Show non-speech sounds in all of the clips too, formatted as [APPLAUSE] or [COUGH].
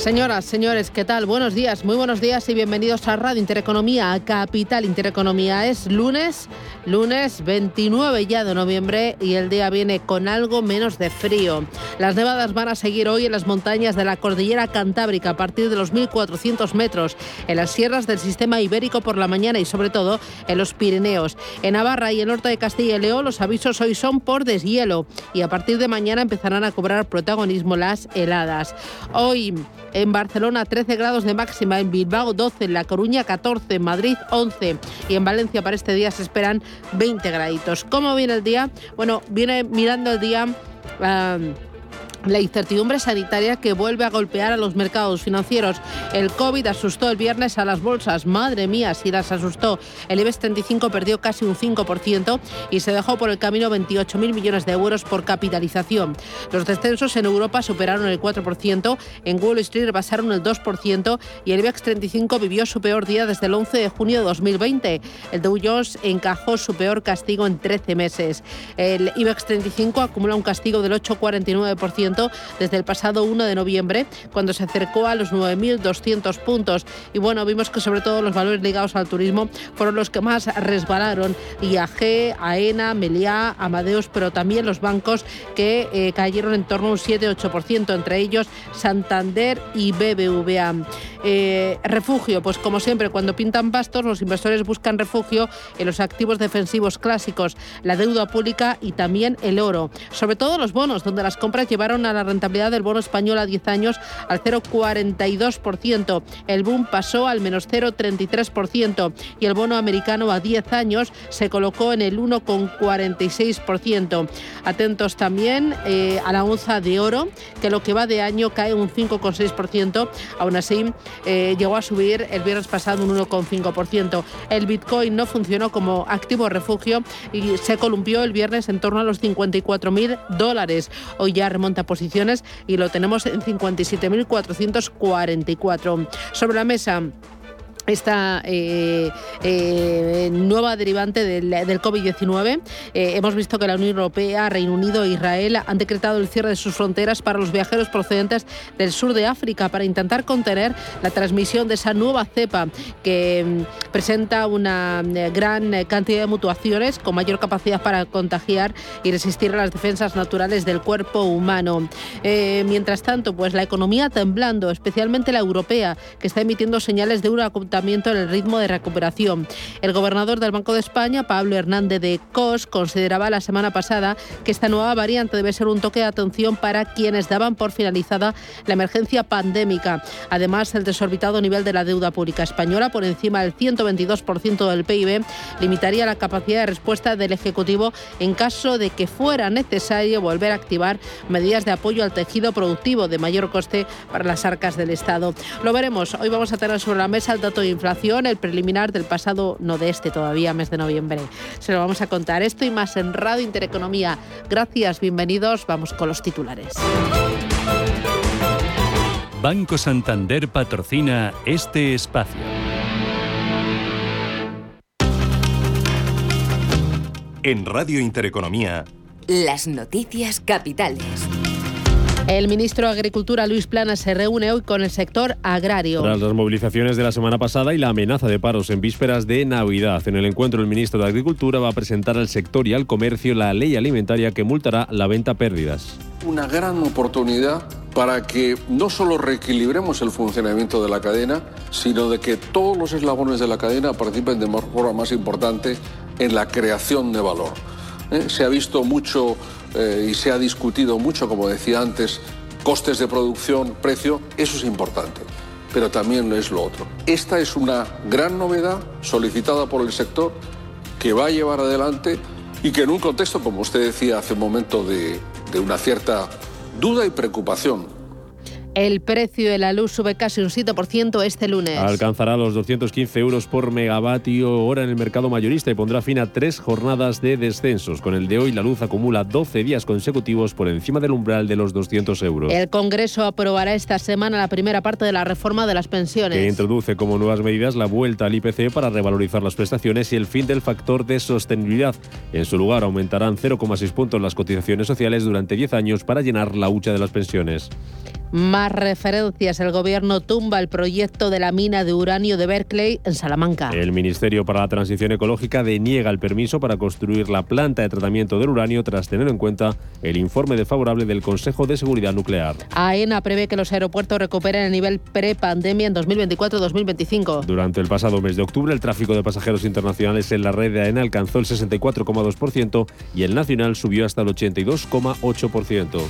Señoras, señores, ¿qué tal? Buenos días, muy buenos días y bienvenidos a Radio Intereconomía, a Capital Intereconomía. Es lunes, lunes 29 ya de noviembre y el día viene con algo menos de frío. Las nevadas van a seguir hoy en las montañas de la cordillera Cantábrica a partir de los 1400 metros, en las sierras del sistema ibérico por la mañana y sobre todo en los Pirineos. En Navarra y el norte de Castilla y León los avisos hoy son por deshielo y a partir de mañana empezarán a cobrar protagonismo las heladas. Hoy en Barcelona 13 grados de máxima, en Bilbao 12, en La Coruña 14, en Madrid 11 y en Valencia para este día se esperan 20 graditos. ¿Cómo viene el día? Bueno, viene mirando el día... Ah, la incertidumbre sanitaria que vuelve a golpear a los mercados financieros. El COVID asustó el viernes a las bolsas. Madre mía, si las asustó. El IBEX 35 perdió casi un 5% y se dejó por el camino 28.000 millones de euros por capitalización. Los descensos en Europa superaron el 4%, en Wall Street basaron el 2% y el IBEX 35 vivió su peor día desde el 11 de junio de 2020. El Dow Jones encajó su peor castigo en 13 meses. El IBEX 35 acumula un castigo del 8,49% desde el pasado 1 de noviembre, cuando se acercó a los 9.200 puntos. Y bueno, vimos que sobre todo los valores ligados al turismo fueron los que más resbalaron. IAG, AENA, Meliá, Amadeus, pero también los bancos que eh, cayeron en torno a un 7-8%, entre ellos Santander y BBVA. Eh, refugio, pues como siempre, cuando pintan pastos, los inversores buscan refugio en los activos defensivos clásicos, la deuda pública y también el oro. Sobre todo los bonos, donde las compras llevaron a la rentabilidad del bono español a 10 años al 0,42%. El boom pasó al menos 0,33% y el bono americano a 10 años se colocó en el 1,46%. Atentos también eh, a la onza de oro, que lo que va de año cae un 5,6%. Aún así, eh, llegó a subir el viernes pasado un 1,5%. El Bitcoin no funcionó como activo refugio y se columpió el viernes en torno a los 54.000 dólares. Hoy ya remonta posiciones y lo tenemos en 57.444. Sobre la mesa esta eh, eh, nueva derivante del, COVID-19. Eh, hemos visto que la Unión Europea, Reino Unido e Israel han decretado el cierre de sus fronteras para los viajeros procedentes del sur de África para intentar contener la transmisión de esa nueva cepa que mm, presenta una gran cantidad de mutuaciones con mayor capacidad para contagiar y resistir a las defensas naturales del cuerpo humano. mientras tanto, pues la economía temblando, especialmente la europea, que está emitiendo señales de una en el ritmo de recuperación. El gobernador del Banco de España, Pablo Hernández de Cos, consideraba la semana pasada que esta nueva variante debe ser un toque de atención para quienes daban por finalizada la emergencia pandémica. Además, el desorbitado nivel de la deuda pública española, por encima del 122% del PIB, limitaría la capacidad de respuesta del Ejecutivo en caso de que fuera necesario volver a activar medidas de apoyo al tejido productivo de mayor coste para las arcas del Estado. Lo veremos. Hoy vamos a tener sobre la mesa el dato inflación, el preliminar del pasado, no de este todavía, mes de noviembre. Se lo vamos a contar. Esto y más en Radio Intereconomía. Gracias, bienvenidos. Vamos con los titulares. Banco Santander patrocina este espacio. En Radio Intereconomía. Las noticias capitales. El ministro de Agricultura, Luis Plana, se reúne hoy con el sector agrario. Tras las movilizaciones de la semana pasada y la amenaza de paros en vísperas de Navidad, en el encuentro el ministro de Agricultura va a presentar al sector y al comercio la ley alimentaria que multará la venta pérdidas. Una gran oportunidad para que no solo reequilibremos el funcionamiento de la cadena, sino de que todos los eslabones de la cadena participen de forma más importante en la creación de valor. ¿Eh? Se ha visto mucho eh, y se ha discutido mucho, como decía antes, costes de producción, precio, eso es importante, pero también es lo otro. Esta es una gran novedad solicitada por el sector que va a llevar adelante y que en un contexto, como usted decía hace un momento, de, de una cierta duda y preocupación El precio de la luz sube casi un 7% este lunes. Alcanzará los 215 euros por megavatio hora en el mercado mayorista y pondrá fin a tres jornadas de descensos. Con el de hoy, la luz acumula 12 días consecutivos por encima del umbral de los 200 euros. El Congreso aprobará esta semana la primera parte de la reforma de las pensiones. Que introduce como nuevas medidas la vuelta al IPC para revalorizar las prestaciones y el fin del factor de sostenibilidad. En su lugar, aumentarán 0,6 puntos las cotizaciones sociales durante 10 años para llenar la hucha de las pensiones. Más referencias. El gobierno tumba el proyecto de la mina de uranio de Berkeley en Salamanca. El Ministerio para la Transición Ecológica deniega el permiso para construir la planta de tratamiento del uranio tras tener en cuenta el informe desfavorable del Consejo de Seguridad Nuclear. AENA prevé que los aeropuertos recuperen el nivel pre-pandemia en 2024-2025. Durante el pasado mes de octubre, el tráfico de pasajeros internacionales en la red de AENA alcanzó el 64,2% y el nacional subió hasta el 82,8%.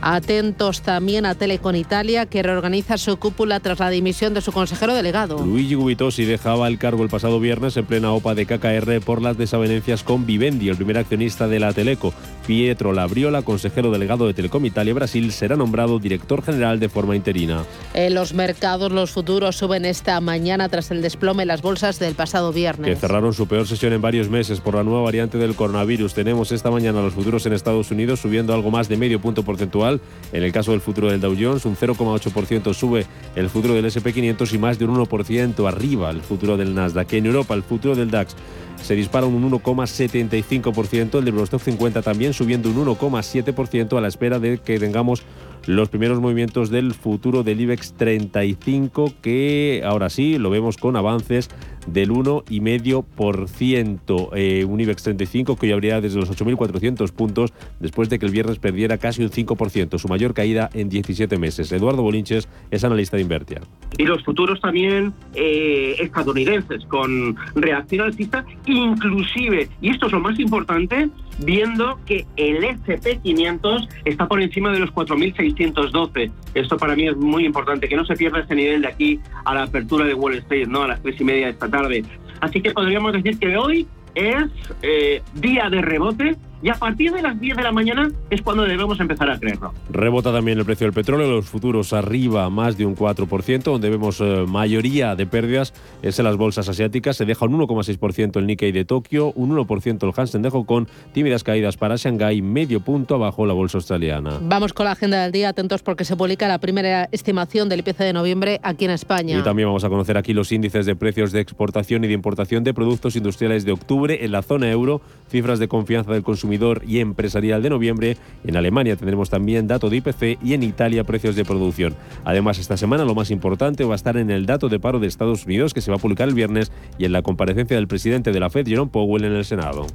Atentos también a Telecom Italia, que reorganiza su cúpula tras la dimisión de su consejero delegado. Luigi Gubitosi dejaba el cargo el pasado viernes en plena OPA de KKR por las desavenencias con Vivendi, el primer accionista de la Teleco. Pietro Labriola, consejero delegado de Telecom Italia Brasil, será nombrado director general de forma interina. En los mercados, los futuros suben esta mañana tras el desplome en las bolsas del pasado viernes. Que cerraron su peor sesión en varios meses por la nueva variante del coronavirus. Tenemos esta mañana los futuros en Estados Unidos subiendo algo más de medio punto porcentual en el caso del futuro del Dow Jones, un 0,8% sube el futuro del SP500 y más de un 1% arriba el futuro del Nasdaq. En Europa, el futuro del DAX se dispara un 1,75%, el de Eurostock 50 también subiendo un 1,7% a la espera de que tengamos los primeros movimientos del futuro del IBEX 35 que ahora sí lo vemos con avances del 1,5%. Eh, un IBEX 35 que hoy habría desde los 8.400 puntos después de que el viernes perdiera casi un 5%, su mayor caída en 17 meses. Eduardo Bolinches es analista de Invertia. Y los futuros también eh, estadounidenses con reacción alcista, inclusive, y esto es lo más importante, viendo que el SP500 está por encima de los 4.612. Esto para mí es muy importante, que no se pierda ese nivel de aquí a la apertura de Wall Street, ¿no? a las tres y media de esta tarde. Así que podríamos decir que hoy es eh, día de rebote y a partir de las 10 de la mañana es cuando debemos empezar a creerlo. Rebota también el precio del petróleo, los futuros arriba más de un 4%, donde vemos eh, mayoría de pérdidas es en las bolsas asiáticas, se deja un 1,6% el Nikkei de Tokio, un 1% el Hansen de Hong Kong, tímidas caídas para Shanghái, medio punto abajo la bolsa australiana. Vamos con la agenda del día, atentos porque se publica la primera estimación del IPC de noviembre aquí en España. Y también vamos a conocer aquí los índices de precios de exportación y de importación de productos industriales de octubre en la zona euro, cifras de confianza del consumidor y empresarial de noviembre. En Alemania tendremos también dato de IPC y en Italia precios de producción. Además, esta semana lo más importante va a estar en el dato de paro de Estados Unidos que se va a publicar el viernes y en la comparecencia del presidente de la Fed, Jerome Powell, en el Senado.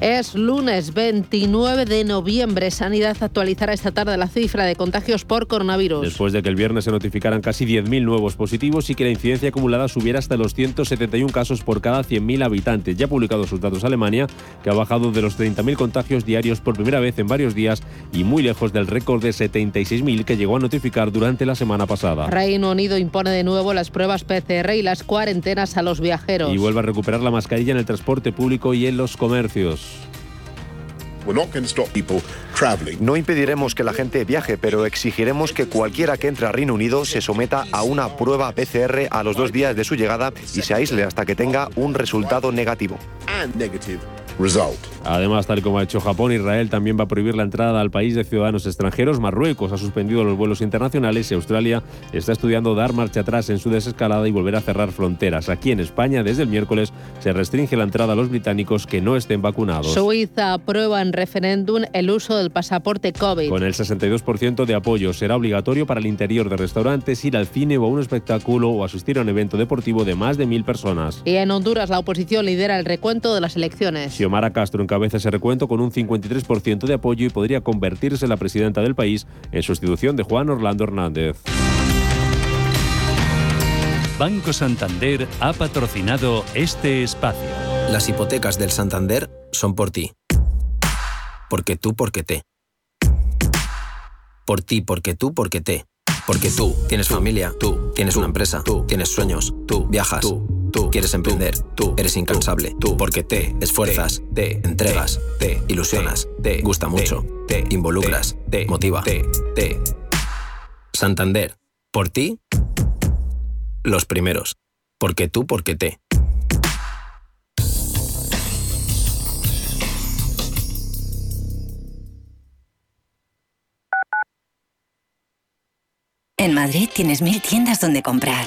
Es lunes 29 de noviembre. Sanidad actualizará esta tarde la cifra de contagios por coronavirus. Después de que el viernes se notificaran casi 10.000 nuevos positivos y que la incidencia acumulada subiera hasta los 171 casos por cada 100.000 habitantes. Ya ha publicado sus datos Alemania, que ha bajado de los 30.000 contagios diarios por primera vez en varios días y muy lejos del récord de 76.000 que llegó a notificar durante la semana pasada. Reino Unido impone de nuevo las pruebas PCR y las cuarentenas a los viajeros. Y vuelve a recuperar la mascarilla en el transporte público y en los comercios. No impediremos que la gente viaje, pero exigiremos que cualquiera que entre a Reino Unido se someta a una prueba PCR a los dos días de su llegada y se aísle hasta que tenga un resultado negativo. Además, tal como ha hecho Japón, Israel también va a prohibir la entrada al país de ciudadanos extranjeros. Marruecos ha suspendido los vuelos internacionales y Australia está estudiando dar marcha atrás en su desescalada y volver a cerrar fronteras. Aquí en España, desde el miércoles, se restringe la entrada a los británicos que no estén vacunados. Suiza aprueba en referéndum el uso del pasaporte COVID. Con el 62% de apoyo, será obligatorio para el interior de restaurantes ir al cine o a un espectáculo o asistir a un evento deportivo de más de mil personas. Y en Honduras, la oposición lidera el recuento de las elecciones. Xiomara Castro encabeza ese recuento con un 53% de apoyo y podría convertirse en la presidenta del país en sustitución de Juan Orlando Hernández. Banco Santander ha patrocinado este espacio. Las hipotecas del Santander son por ti. Porque tú, porque te. Por ti, porque tú, porque te. Porque tú tienes familia, tú tienes una empresa, tú tienes sueños, tú viajas. Tú tú quieres emprender, tú eres incansable, tú porque te esfuerzas, te entregas, te ilusionas, te gusta mucho, te involucras, te motiva, te, te. Santander, por ti, los primeros. Porque tú, porque te. En Madrid tienes mil tiendas donde comprar.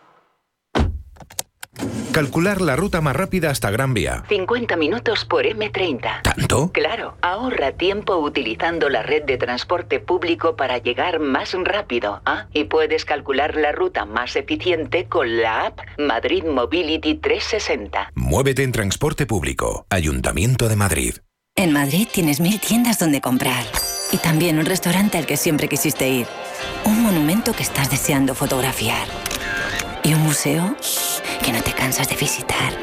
Calcular la ruta más rápida hasta Gran Vía. 50 minutos por M30. ¿Tanto? Claro, ahorra tiempo utilizando la red de transporte público para llegar más rápido. ¿ah? Y puedes calcular la ruta más eficiente con la app Madrid Mobility 360. Muévete en transporte público. Ayuntamiento de Madrid. En Madrid tienes mil tiendas donde comprar. Y también un restaurante al que siempre quisiste ir. Un monumento que estás deseando fotografiar. Y un museo que no te cansas de visitar.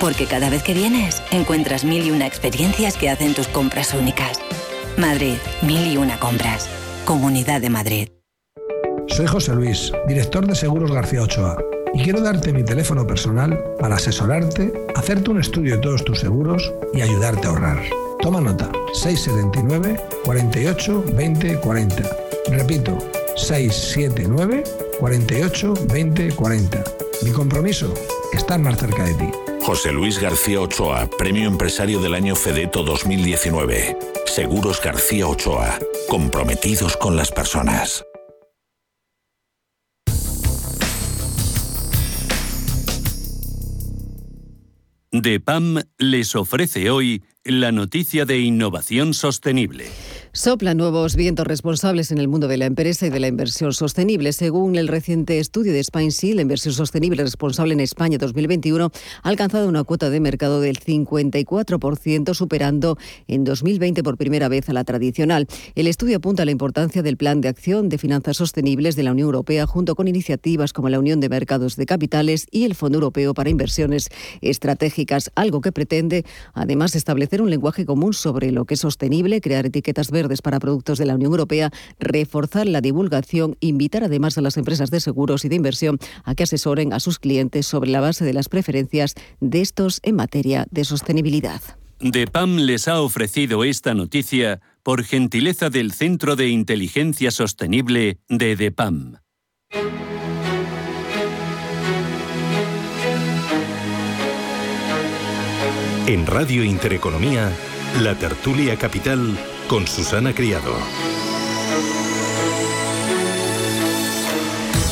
Porque cada vez que vienes, encuentras mil y una experiencias que hacen tus compras únicas. Madrid, mil y una compras. Comunidad de Madrid. Soy José Luis, director de Seguros García Ochoa, y quiero darte mi teléfono personal para asesorarte, hacerte un estudio de todos tus seguros y ayudarte a ahorrar. Toma nota, 679 48 20 40. Repito, 679 48 20 40. Mi compromiso, estar más cerca de ti. José Luis García Ochoa, Premio Empresario del Año Fedeto 2019. Seguros García Ochoa, comprometidos con las personas. DEPAM les ofrece hoy la noticia de innovación sostenible. Soplan nuevos vientos responsables en el mundo de la empresa y de la inversión sostenible. Según el reciente estudio de SpineSea, la inversión sostenible responsable en España 2021 ha alcanzado una cuota de mercado del 54%, superando en 2020 por primera vez a la tradicional. El estudio apunta a la importancia del Plan de Acción de Finanzas Sostenibles de la Unión Europea, junto con iniciativas como la Unión de Mercados de Capitales y el Fondo Europeo para Inversiones Estratégicas, algo que pretende además establecer un lenguaje común sobre lo que es sostenible, crear etiquetas verdes para productos de la Unión Europea, reforzar la divulgación, invitar además a las empresas de seguros y de inversión a que asesoren a sus clientes sobre la base de las preferencias de estos en materia de sostenibilidad. DEPAM les ha ofrecido esta noticia por gentileza del Centro de Inteligencia Sostenible de DEPAM. En Radio Intereconomía, la tertulia capital con Susana Criado.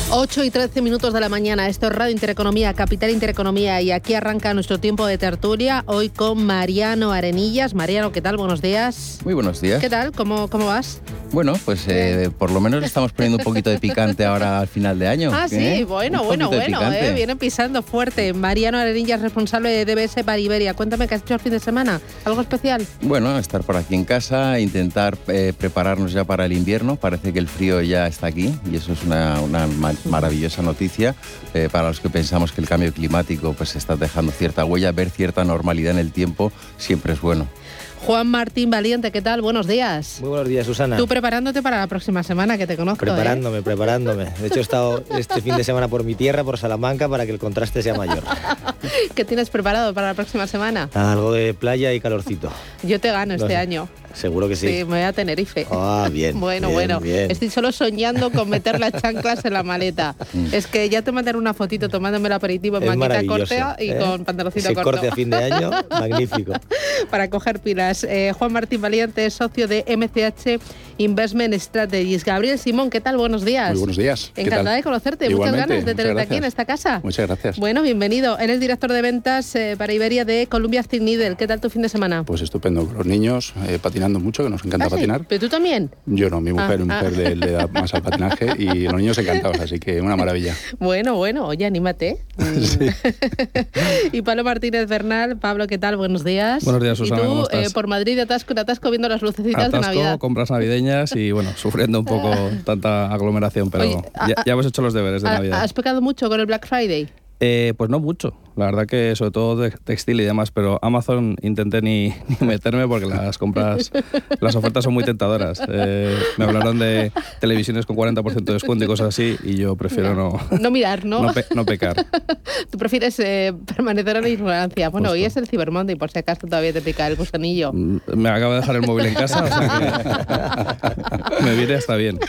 8 y 13 minutos de la mañana. Esto es Radio Intereconomía, Capital Intereconomía. Y aquí arranca nuestro tiempo de tertulia. Hoy con Mariano Arenillas. Mariano, ¿qué tal? Buenos días. Muy buenos días. ¿Qué tal? ¿Cómo, cómo vas? Bueno, pues eh, por lo menos le estamos poniendo un poquito de picante ahora al final de año. Ah, sí, ¿eh? bueno, Un bueno, bueno. Eh, viene pisando fuerte. Mariano Arenillas, responsable de DBS para Iberia. Cuéntame qué has hecho el fin de semana. ¿Algo especial? Bueno, estar por aquí en casa, intentar eh, prepararnos ya para el invierno. Parece que el frío ya está aquí y eso es una, una maravillosa noticia eh, para los que pensamos que el cambio climático pues está dejando cierta huella. Ver cierta normalidad en el tiempo siempre es bueno. Juan Martín Valiente, ¿qué tal? Buenos días. Muy buenos días, Susana. Tú preparándote para la próxima semana, que te conozco. ¿eh? Preparándome, preparándome. De hecho, he estado este fin de semana por mi tierra, por Salamanca, para que el contraste sea mayor. [LAUGHS] ¿Qué tienes preparado para la próxima semana? Algo de playa y calorcito. Yo te gano No este sé. año. Seguro que sí. Sí, me voy a Tenerife. Ah, bien. [LAUGHS] Bueno, bien, bueno, bien. estoy solo soñando con meter las [LAUGHS] chanclas en la maleta. es que ya te mandaré una fotito tomándome el aperitivo en maravilloso, corta y ¿eh? con pantaloncito Ese corto. corte a fin de año, magnífico. para coger pilas. Eh, Juan Martín Valiente socio de MCH Investment Strategies. Gabriel Simón, ¿qué tal? Buenos días. Muy buenos días. Encantada de conocerte. muchas ganas de tenerte aquí en esta casa. Muchas gracias. Bueno, bienvenido. Eres director de ventas eh, para Iberia de Columbia Active Needle. ¿Qué tal tu fin de semana? Pues estupendo. Los niños eh, patinando mucho, que nos encanta ¿Ah, sí? patinar. ¿Pero tú también? Yo no, mi mujer, Ah, mi mujer ah. le, le da más al patinaje y los niños encantados, así que una maravilla. [LAUGHS] Bueno, bueno, oye, anímate. [LAUGHS] [LAUGHS] y Pablo Martínez Bernal. Pablo, ¿qué tal? Buenos días. Buenos días, Susana, Y tú, ¿cómo estás? eh, por Madrid de atasco atasco viendo las lucecitas de Navidad. compras navideñas y bueno, sufriendo un poco [LAUGHS] tanta aglomeración, pero Oye, ya, ya hemos hecho los deberes de ¿Ha- Navidad. ¿Has pecado mucho con el Black Friday? Eh, pues no mucho, la verdad que sobre todo textil y demás, pero Amazon intenté ni, [LAUGHS] ni meterme porque las compras, las ofertas son muy tentadoras. Eh, me hablaron de televisiones con 40% de descuento y cosas así y yo prefiero no, No mirar, ¿no? no, pe- no pecar. [LAUGHS] Tú prefieres eh, permanecer en la ignorancia. Bueno, hoy es el Cyber Monday, por si acaso todavía te pica el gusanillo. Me acabo de dejar el móvil en casa, o sea que [LAUGHS] me viene hasta bien.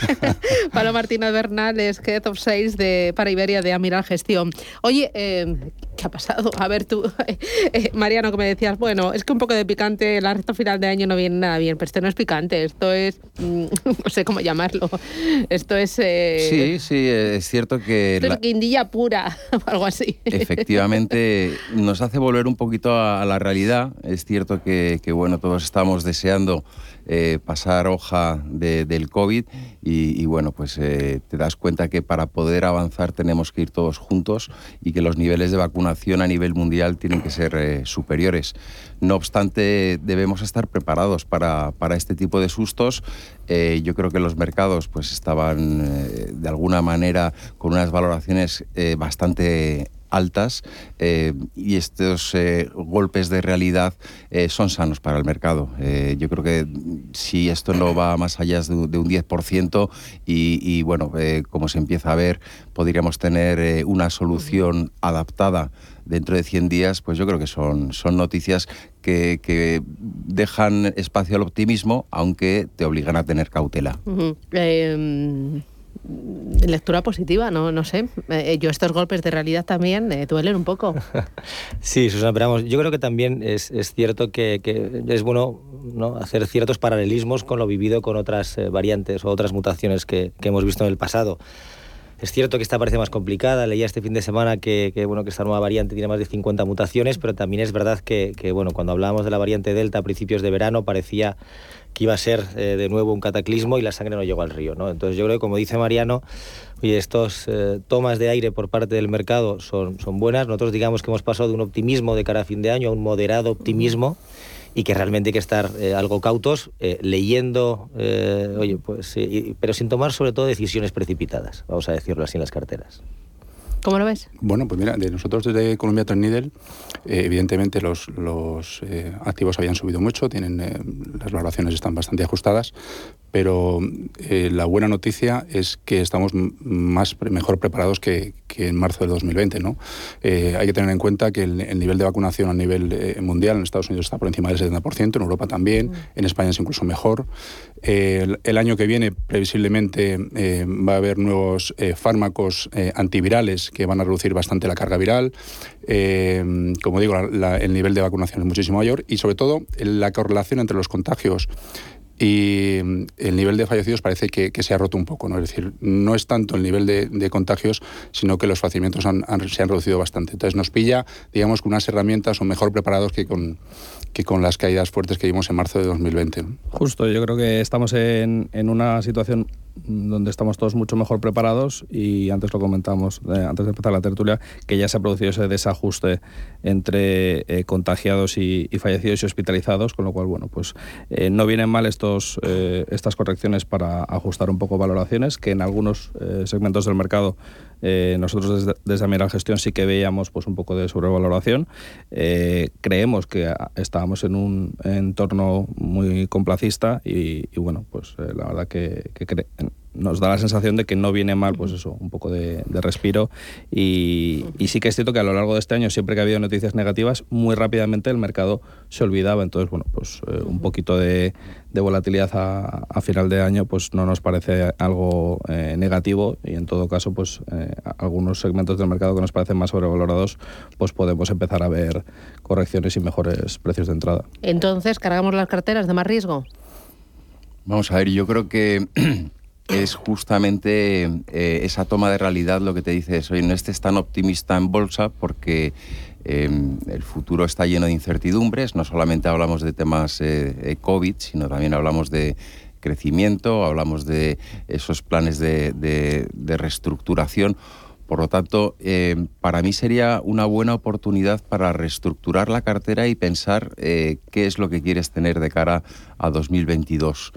Pablo Martínez Bernal es Head of Sales de, para Iberia de Amiral Gestión. Oye, eh, ¿qué ha pasado? A ver tú, [LAUGHS] eh, Mariano, que me decías, bueno, es que un poco de picante, la recta final de año no viene nada bien, pero esto no es picante, esto es, mm, [LAUGHS] no sé cómo llamarlo, esto es... eh, Sí, sí, es cierto que Esto la- es guindilla pura [LAUGHS] o algo así. efectivamente nos hace volver un poquito a, a la realidad. Es cierto que, que, bueno, todos estamos deseando eh, pasar hoja de- del COVID y, bueno, pues eh, te das cuenta que para poder avanzar tenemos que ir todos juntos y que los niveles de vacunación a nivel mundial tienen que ser eh, superiores. No obstante, debemos estar preparados para, para este tipo de sustos. Yo creo que los mercados pues estaban de alguna manera con unas valoraciones eh, bastante altas eh, y estos eh, golpes de realidad eh, son sanos para el mercado. Yo creo que si esto no va más allá de, un- de un 10% y, bueno, como se empieza a ver, podríamos tener una solución adaptada dentro de 100 días, pues yo creo que son, son noticias que, dejan espacio al optimismo, aunque te obligan a tener cautela. Lectura positiva, no, no sé. Eh, yo estos golpes de realidad también eh, duelen un poco. [LAUGHS] Sí, Susana, pero vamos, yo creo que también es, es cierto que, es bueno ¿no? hacer ciertos paralelismos con lo vivido con otras eh, variantes o otras mutaciones que, hemos visto en el pasado. Es cierto que esta parece más complicada. Leía este fin de semana que, que, bueno, que esta nueva variante tiene más de 50 mutaciones, pero también es verdad que, que, bueno, cuando hablábamos de la variante Delta a principios de verano parecía que iba a ser eh, de nuevo un cataclismo y la sangre no llegó al río. ¿no? Entonces yo creo que, como dice Mariano, oye, estos eh, tomas de aire por parte del mercado son, buenas. Nosotros digamos que hemos pasado de un optimismo de cara a fin de año a un moderado optimismo y que realmente hay que estar eh, algo cautos, leyendo, oye, pues, pero sin tomar sobre todo decisiones precipitadas, vamos a decirlo así en las carteras. ¿Cómo lo ves? Bueno, pues mira, de nosotros desde Columbia Threadneedle, eh, evidentemente los, los eh, activos habían subido mucho, tienen eh, las valoraciones están bastante ajustadas, pero eh, la buena noticia es que estamos más mejor preparados que, que en marzo del 2020, ¿no? Eh, hay que tener en cuenta que el, el nivel de vacunación a nivel eh, mundial en Estados Unidos está por encima del 70%, en Europa también, en España es incluso mejor. El, el año que viene, previsiblemente, va a haber nuevos fármacos antivirales que van a reducir bastante la carga viral. Como digo, la- la- el nivel de vacunación es muchísimo mayor y, sobre todo, la correlación entre los contagios y mm, el nivel de fallecidos parece que, que se ha roto un poco. ¿no? Es decir, no es tanto el nivel de, de contagios, sino que los fallecimientos han- se han reducido bastante. Entonces nos pilla, digamos, con unas herramientas o mejor preparados que con, que con las caídas fuertes que vimos en marzo de 2020. ¿no? Justo, yo creo que estamos en, en una situación donde estamos todos mucho mejor preparados y antes lo comentamos, eh, antes de empezar la tertulia, que ya se ha producido ese desajuste entre eh, contagiados y, fallecidos y hospitalizados, con lo cual, bueno, pues eh, no vienen mal estos, estas correcciones para ajustar un poco valoraciones, que en algunos segmentos del mercado eh, nosotros desde, desde Amiral Gestión sí que veíamos pues un poco de sobrevaloración. Eh, creemos que ah, estábamos en un entorno muy complacista y, y bueno, pues eh, la verdad que, que nos da la sensación de que no viene mal, pues eso, un poco de, de respiro. Y, y sí que es cierto que a lo largo de este año, siempre que ha habido noticias negativas, muy rápidamente el mercado se olvidaba. Entonces, bueno, pues eh, un poquito de, de volatilidad a, a final de año, pues no nos parece algo eh, negativo. Y en todo caso, pues eh, algunos segmentos del mercado que nos parecen más sobrevalorados, pues podemos empezar a ver correcciones y mejores precios de entrada. Entonces, ¿cargamos las carteras de más riesgo? Vamos a ver, yo creo que [CLEARS THROAT] es justamente eh, esa toma de realidad lo que te dice eso. Y no estés tan optimista en bolsa porque em, el futuro está lleno de incertidumbres. No solamente hablamos de temas eh, COVID, sino también hablamos de crecimiento, hablamos de esos planes de, reestructuración. Por lo tanto, em, para mí sería una buena oportunidad para reestructurar la cartera y pensar eh, qué es lo que quieres tener de cara a 2022.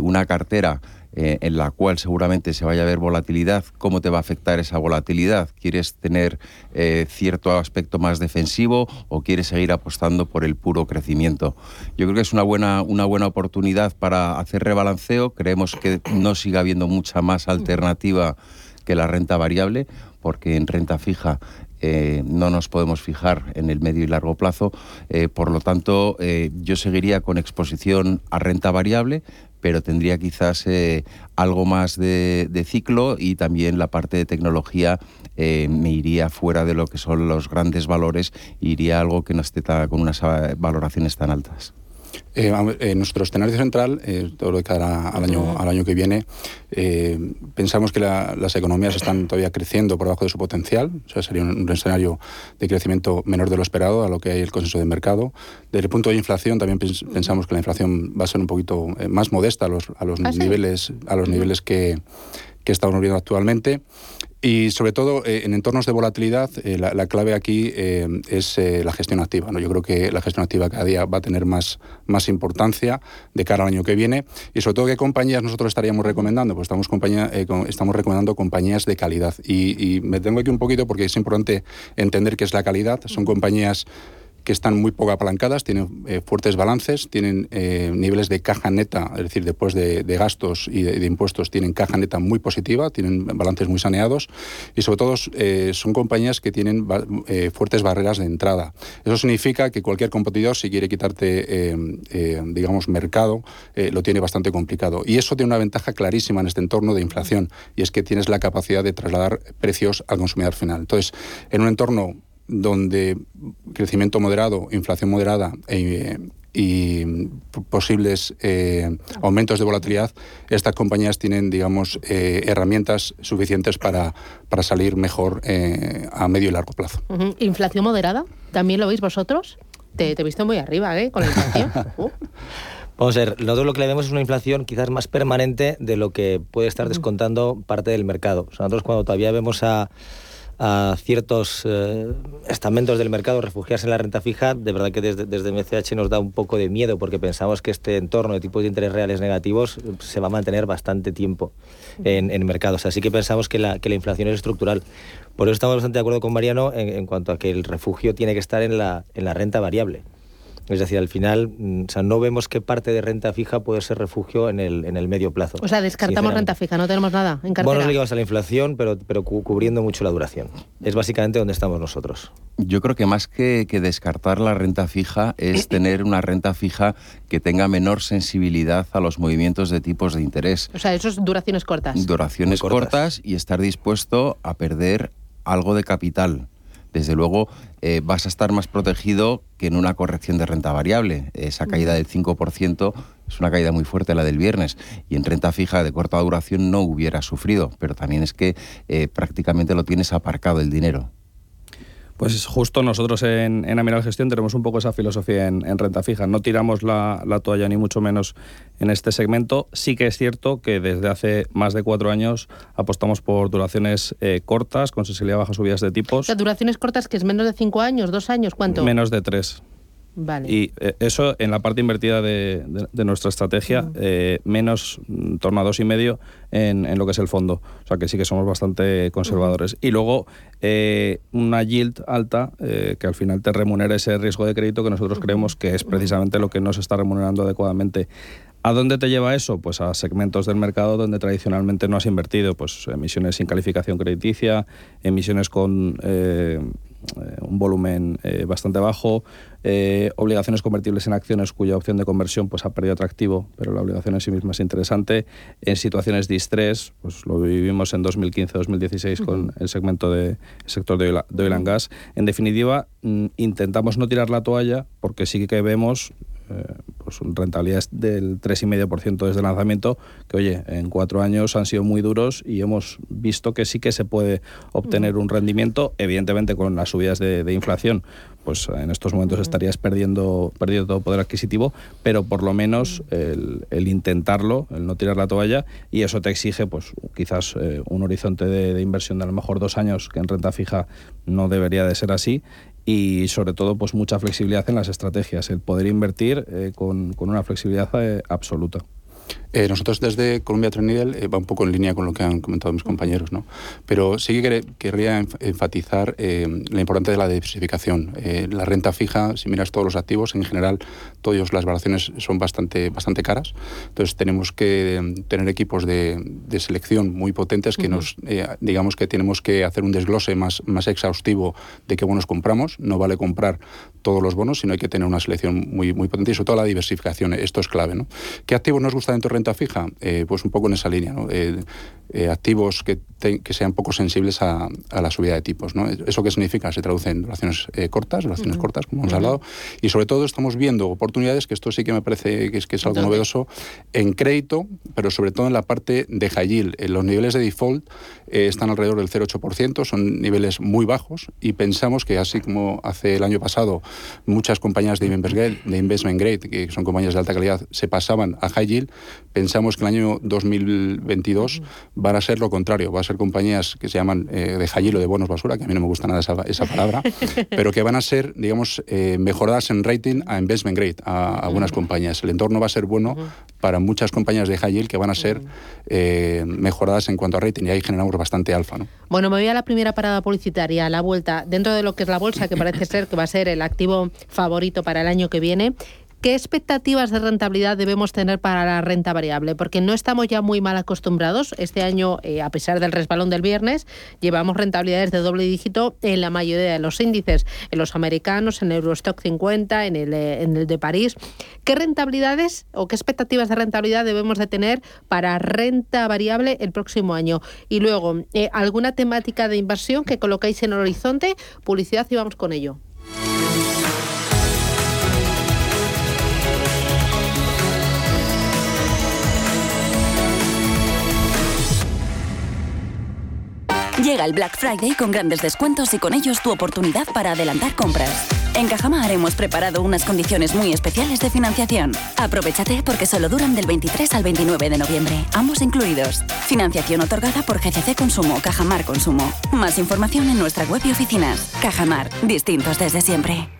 una cartera eh, en la cual seguramente se vaya a ver volatilidad, ¿cómo te va a afectar esa volatilidad? ¿Quieres tener eh, cierto aspecto más defensivo o quieres seguir apostando por el puro crecimiento? Yo creo que es una buena, una buena oportunidad para hacer rebalanceo. Creemos que no siga habiendo mucha más alternativa que la renta variable, porque en renta fija eh, no nos podemos fijar en el medio y largo plazo. por lo tanto, yo seguiría con exposición a renta variable, pero tendría quizás eh, algo más de, ciclo y también la parte de tecnología eh, me iría fuera de lo que son los grandes valores, iría algo que no esté con unas valoraciones tan altas. Eh, en nuestro escenario central, eh, todo lo de cara al año, al año que viene, eh, pensamos que las economías están todavía creciendo por debajo de su potencial, o sea, sería un, escenario de crecimiento menor de lo esperado, a lo que hay el consenso de mercado. Desde el punto de inflación, también pensamos que la inflación va a ser un poquito más modesta a los, a los ¿Ah, niveles, a los niveles que, que estamos viendo actualmente. Y sobre todo eh, en entornos de volatilidad, eh, la, clave aquí eh, es la gestión activa. ¿no? Yo creo que la gestión activa cada día va a tener más, más importancia de cara al año que viene. Y sobre todo, ¿qué compañías nosotros estaríamos recomendando? Pues estamos, compañía, estamos recomendando compañías de calidad. Y me tengo aquí un poquito porque es importante entender qué es la calidad. Son compañías están muy poco apalancadas, tienen eh, fuertes balances, tienen eh, niveles de caja neta, es decir, después de, gastos y de, impuestos, tienen caja neta muy positiva, tienen balances muy saneados y sobre todo eh, son compañías que tienen fuertes barreras de entrada. Eso significa que cualquier competidor, si quiere quitarte, digamos, mercado, lo tiene bastante complicado. Y eso tiene una ventaja clarísima en este entorno de inflación y es que tienes la capacidad de trasladar precios al consumidor final. Entonces, en un entorno donde crecimiento moderado, inflación moderada e, y posibles eh, aumentos de volatilidad, estas compañías tienen, digamos, eh, herramientas suficientes para, para salir mejor a medio y largo plazo. ¿Inflación moderada? ¿También lo veis vosotros? Te, he visto muy arriba, ¿eh? Con la inflación. [LAUGHS] Uh. Vamos a ver, nosotros lo que le vemos es una inflación quizás más permanente de lo que puede estar descontando parte del mercado. nosotros cuando todavía vemos a a ciertos eh, estamentos del mercado refugiarse en la renta fija, de verdad que desde, desde MCH nos da un poco de miedo porque pensamos que este entorno de tipos de interés reales negativos eh, se va a mantener bastante tiempo en, en mercados. Así que pensamos que la, que la inflación es estructural. Por eso estamos bastante de acuerdo con Mariano en, en cuanto a que el refugio tiene que estar en la, en la renta variable. Es decir, al final, mm, o sea, no vemos qué parte de renta fija puede ser refugio en el, en el medio plazo. O sea, descartamos renta fija, no tenemos nada en cartera. Bonos ligados a la inflación, pero, pero cubriendo mucho la duración. Es básicamente donde estamos nosotros. Yo creo que más que, que descartar la renta fija es [CLEARS THROAT] tener una renta fija que tenga menor sensibilidad a los movimientos de tipos de interés. O sea, eso es duraciones cortas. Duraciones cortas y estar dispuesto a perder algo de capital desde luego eh, vas a estar más protegido que en una corrección de renta variable. Esa caída del 5% es una caída muy fuerte la del viernes y en renta fija de corta duración no hubiera sufrido, pero también es que eh, prácticamente lo tienes aparcado el dinero. Pues justo nosotros en, en Amiral Gestión tenemos un poco esa filosofía en, renta fija. No tiramos la, toalla ni mucho menos en este segmento. Sí que es cierto que desde hace más de cuatro años apostamos por duraciones eh, cortas, con sensibilidad a bajas subidas de tipos. O duraciones cortas que es menos de cinco años, dos años, ¿cuánto? Menos de tres. Y eh, eso en la parte invertida de, nuestra estrategia, eh, menos en torno a dos y medio en, lo que es el fondo. O sea que sí que somos bastante conservadores. Y luego eh, una yield alta que al final te remunera ese riesgo de crédito que nosotros creemos que es precisamente lo que no se está remunerando adecuadamente. ¿A dónde te lleva eso? Pues a segmentos del mercado donde tradicionalmente no has invertido, pues emisiones sin calificación crediticia, emisiones con un volumen eh, bastante bajo, eh, obligaciones convertibles en acciones cuya opción de conversión pues, ha perdido atractivo, pero la obligación en sí misma es interesante. En situaciones de estrés, pues lo vivimos en 2015-2016 con el segmento de sector de oil, and gas. En definitiva, mm, intentamos no tirar la toalla porque sí que vemos pues rentabilidades del 3,5% desde el lanzamiento, que oye, en cuatro años han sido muy duros y hemos visto que sí que se puede obtener un rendimiento, evidentemente con las subidas de, de inflación, pues en estos momentos estarías perdiendo, perdiendo todo poder adquisitivo, pero por lo menos el, el, intentarlo, el no tirar la toalla, y eso te exige pues quizás eh, un horizonte de, de, inversión de a lo mejor dos años, que en renta fija no debería de ser así, y sobre todo pues mucha flexibilidad en las estrategias, el poder invertir eh, con, con, una flexibilidad eh, absoluta. Eh, nosotros desde Columbia Threadneedle eh, va un poco en línea con lo que han comentado mis compañeros, ¿no? Pero sí que querría enfatizar eh, la importancia de la diversificación. Eh, la renta fija, si miras todos los activos, en general, todas las valoraciones son bastante, bastante caras. Entonces tenemos que em, tener equipos de, de, selección muy potentes que uh -huh. nos, eh, digamos que tenemos que hacer un desglose más, más exhaustivo de qué bonos compramos. No vale comprar todos los bonos, sino hay que tener una selección muy, muy potente y sobre todo la diversificación. Esto es clave, ¿no? ¿Qué activos nos gusta dentro de renta fija? Eh, pues un poco en esa línea, ¿no? Eh, eh, activos que, te, que, sean poco sensibles a, a, la subida de tipos. ¿no? ¿Eso qué significa? Se traduce en duraciones cortas, duraciones uh -huh. cortas, como hemos uh -huh. hablado, y sobre todo estamos viendo oportunidades, que esto sí que me parece que es, que es algo novedoso, en crédito, pero sobre todo en la parte de high yield. Los niveles de default están alrededor del 0,8%, son niveles muy bajos, y pensamos que así como hace el año pasado muchas compañías de investment grade, de investment grade que son compañías de alta calidad, se pasaban a high yield, pensamos que el año 2022 uh -huh van a ser lo contrario, va a ser compañías que se llaman eh, de high de bonos basura, que a mí no me gusta nada esa, esa palabra, [LAUGHS] pero que van a ser, digamos, eh, mejoradas en rating a investment grade, a, a buenas compañías. El entorno va a ser bueno para muchas compañías de high yield que van a ser eh, mejoradas en cuanto a rating y ahí generamos bastante alfa. ¿no? Bueno, me voy a la primera parada publicitaria, la vuelta, dentro de lo que es la bolsa, que parece ser que va a ser el activo favorito para el año que viene. ¿Qué expectativas de rentabilidad debemos tener para la renta variable? Porque no estamos ya muy mal acostumbrados. Este año, eh, a pesar del resbalón del viernes, llevamos rentabilidades de doble dígito en la mayoría de los índices, en los americanos, en Eurostock 50, en el, eh, en el de París. ¿Qué rentabilidades o qué expectativas de rentabilidad debemos de tener para renta variable el próximo año? Y luego, eh, ¿alguna temática de inversión que colocáis en el horizonte? Publicidad y vamos con ello. Llega el Black Friday con grandes descuentos y con ellos tu oportunidad para adelantar compras. En Cajamar hemos preparado unas condiciones muy especiales de financiación. Aprovechate porque solo duran del 23 al 29 de noviembre, ambos incluidos. Financiación otorgada por GCC Consumo, Cajamar Consumo. Más información en nuestra web y oficinas. Cajamar, distintos desde siempre.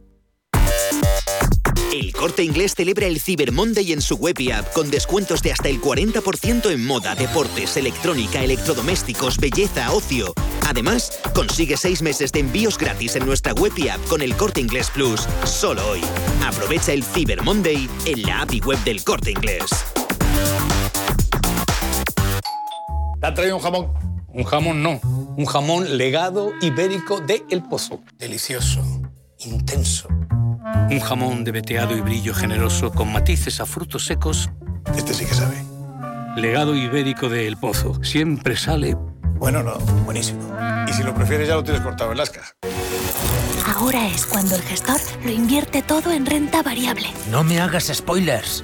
El Corte Inglés celebra el Cyber Monday en su web y app con descuentos de hasta el 40% en moda, deportes, electrónica, electrodomésticos, belleza, ocio. Además, consigue seis meses de envíos gratis en nuestra web y app con el Corte Inglés Plus, solo hoy. Aprovecha el Cyber Monday en la app y web del Corte Inglés. ¿Te han traído un jamón? Un jamón no, un jamón legado ibérico de El Pozo. Delicioso, intenso. Un jamón de veteado y brillo generoso con matices a frutos secos. Este sí que sabe. Legado ibérico de El Pozo. Siempre sale. Bueno, no, buenísimo. Y si lo prefieres, ya lo tienes cortado en lasca. Ahora es cuando el gestor lo invierte todo en renta variable. No me hagas spoilers.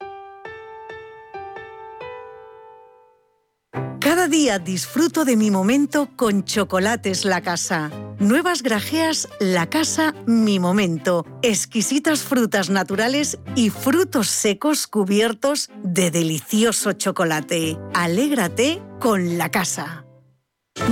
día disfruto de mi momento con Chocolates La Casa. Nuevas grajeas La Casa Mi Momento. Exquisitas frutas naturales y frutos secos cubiertos de delicioso chocolate. Alégrate con La Casa.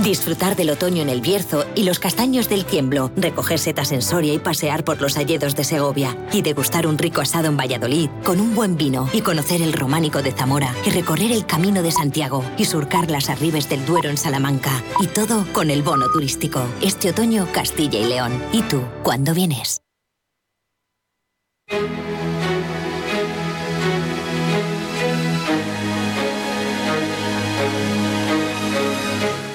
Disfrutar del otoño en el Bierzo y los castaños del Tiemblo, recoger setas en Soria y pasear por los alledos de Segovia, y degustar un rico asado en Valladolid con un buen vino. Y conocer el románico de Zamora. Y recorrer el camino de Santiago. Y surcar las arribes del Duero en Salamanca. Y todo con el bono turístico. Este otoño Castilla y León. ¿Y tú, cuándo vienes?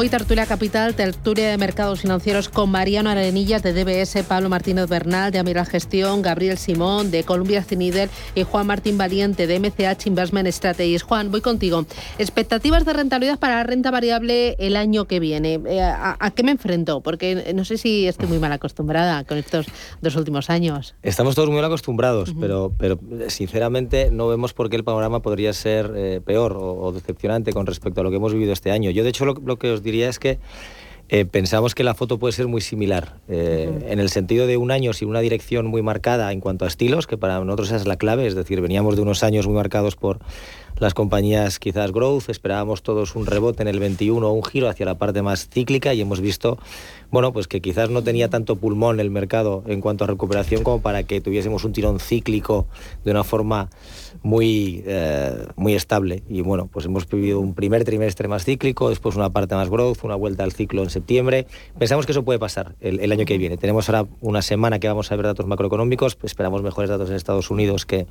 Hoy tertulia capital, tertulia de mercados financieros con Mariano Arenillas de DBS, Pablo Martínez Bernal de Amiral Gestión, Gabriel Simón de Columbia Cinider y Juan Martín Valiente de MCH Investment Strategies. Juan, voy contigo. Expectativas de rentabilidad para la renta variable el año que viene. Eh, ¿A, qué me enfrento? Porque no sé si estoy muy mal acostumbrada con estos dos últimos años. Estamos todos muy mal acostumbrados, pero, pero sinceramente no vemos por qué el panorama podría ser eh, peor o, decepcionante con respecto a lo que hemos vivido este año. Yo, de hecho, lo que os diría es que eh, pensamos que la foto puede ser muy similar, eh, en el sentido de un año sin una dirección muy marcada en cuanto a estilos, que para nosotros es la clave, es decir, veníamos de unos años muy marcados por las compañías quizás growth, esperábamos todos un rebote en el 21 o un giro hacia la parte más cíclica y hemos visto, bueno, pues que quizás no tenía tanto pulmón el mercado en cuanto a recuperación como para que tuviésemos un tirón cíclico de una forma muy, eh, muy estable. Y bueno, pues hemos vivido un primer trimestre más cíclico, después una parte más growth, una vuelta al ciclo en septiembre. Pensamos que eso puede pasar el, año que viene. Tenemos ahora una semana que vamos a ver datos macroeconómicos, esperamos mejores datos en Estados Unidos que,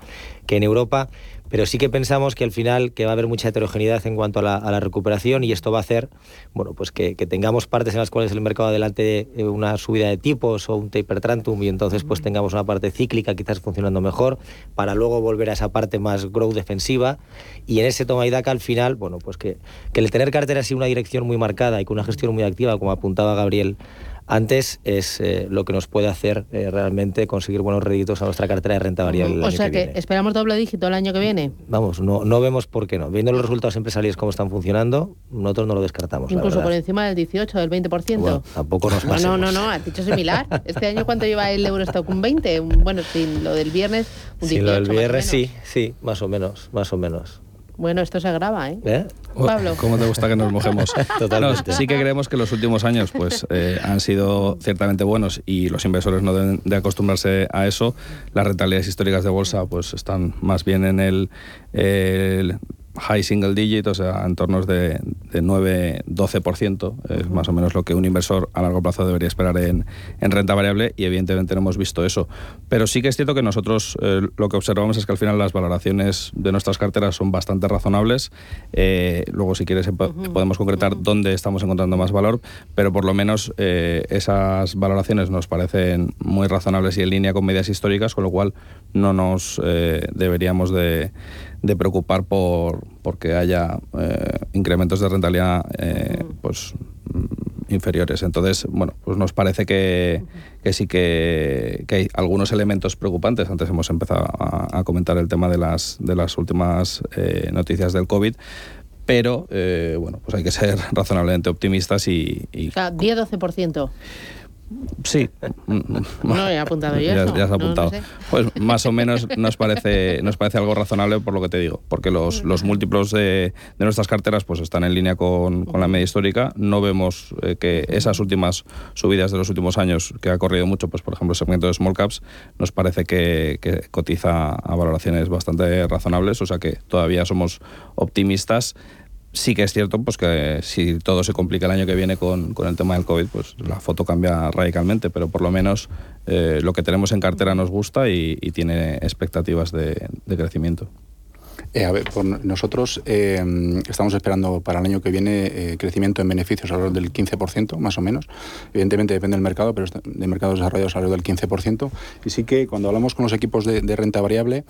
que en Europa pero sí que pensamos que al final que va a haber mucha heterogeneidad en cuanto a la, recuperación y esto va a hacer bueno, pues que, tengamos partes en las cuales el mercado adelante de una subida de tipos o un taper trantum y entonces pues tengamos una parte cíclica quizás funcionando mejor para luego volver a esa parte más growth defensiva. Y en ese toma y daca al final, bueno, pues que, que el tener cartera así una dirección muy marcada y con una gestión muy activa, como apuntaba Gabriel antes es eh, lo que nos puede hacer eh, realmente conseguir buenos réditos a nuestra cartera de renta variable. o sea que, esperamos doble dígito el año que viene. Vamos, no, no vemos por qué no. Viendo los resultados empresariales cómo están funcionando, nosotros no lo descartamos. Incluso por encima del 18, del 20%. Bueno, tampoco nos pasa. No, no, no, has dicho similar. [LAUGHS] este año cuánto lleva el Eurostock? Un 20. Bueno, sin lo del viernes, un 18. Sin lo del viernes sí, sí, más o menos, más o menos. Bueno, esto se agrava, ¿eh? ¿Eh? Pablo. ¿Cómo te gusta que nos mojemos? [LAUGHS] Totalmente. sí que creemos que los últimos años pues, [LAUGHS] eh, han sido ciertamente buenos y los inversores no deben de acostumbrarse a eso. Las rentabilidades históricas de bolsa pues, están más bien en el, el high single digit, o sea, en torno de, de 9-12%, es más o menos lo que un inversor a largo plazo debería esperar en, en, renta variable y evidentemente no hemos visto eso. Pero sí que es cierto que nosotros eh, lo que observamos es que al final las valoraciones de nuestras carteras son bastante razonables. Eh, luego, si quieres, podemos concretar dónde estamos encontrando más valor, pero por lo menos eh, esas valoraciones nos parecen muy razonables y en línea con medias históricas, con lo cual no nos deberíamos de de preocupar por porque haya eh, incrementos de rentabilidad eh, pues mm, inferiores. Entonces, bueno, pues nos parece que, sí que, hay algunos elementos preocupantes. Antes hemos empezado a, comentar el tema de las, de las últimas eh, noticias del COVID, pero bueno, pues hay que ser [LAUGHS] razonablemente optimistas y... y... O sea, 10-12%. Sí. No he apuntado yo. Ya, has apuntado. Pues más o menos nos parece, nos parece algo razonable por lo que te digo, porque los, los múltiplos de, de, nuestras carteras pues están en línea con, con la media histórica. No vemos eh, que esas últimas subidas de los últimos años, que ha corrido mucho, pues por ejemplo el segmento de small caps, nos parece que, que cotiza a valoraciones bastante razonables, o sea que todavía somos optimistas sí que es cierto pues que si todo se complica el año que viene con, el tema del COVID, pues la foto cambia radicalmente, pero por lo menos eh, lo que tenemos en cartera nos gusta y, tiene expectativas de, crecimiento. Eh, a ver, nosotros eh, estamos esperando para el año que viene eh, crecimiento en beneficios alrededor del 15%, más o menos. Evidentemente depende del mercado, pero de mercados desarrollados alrededor del 15%. Y sí que cuando hablamos con los equipos de, renta variable,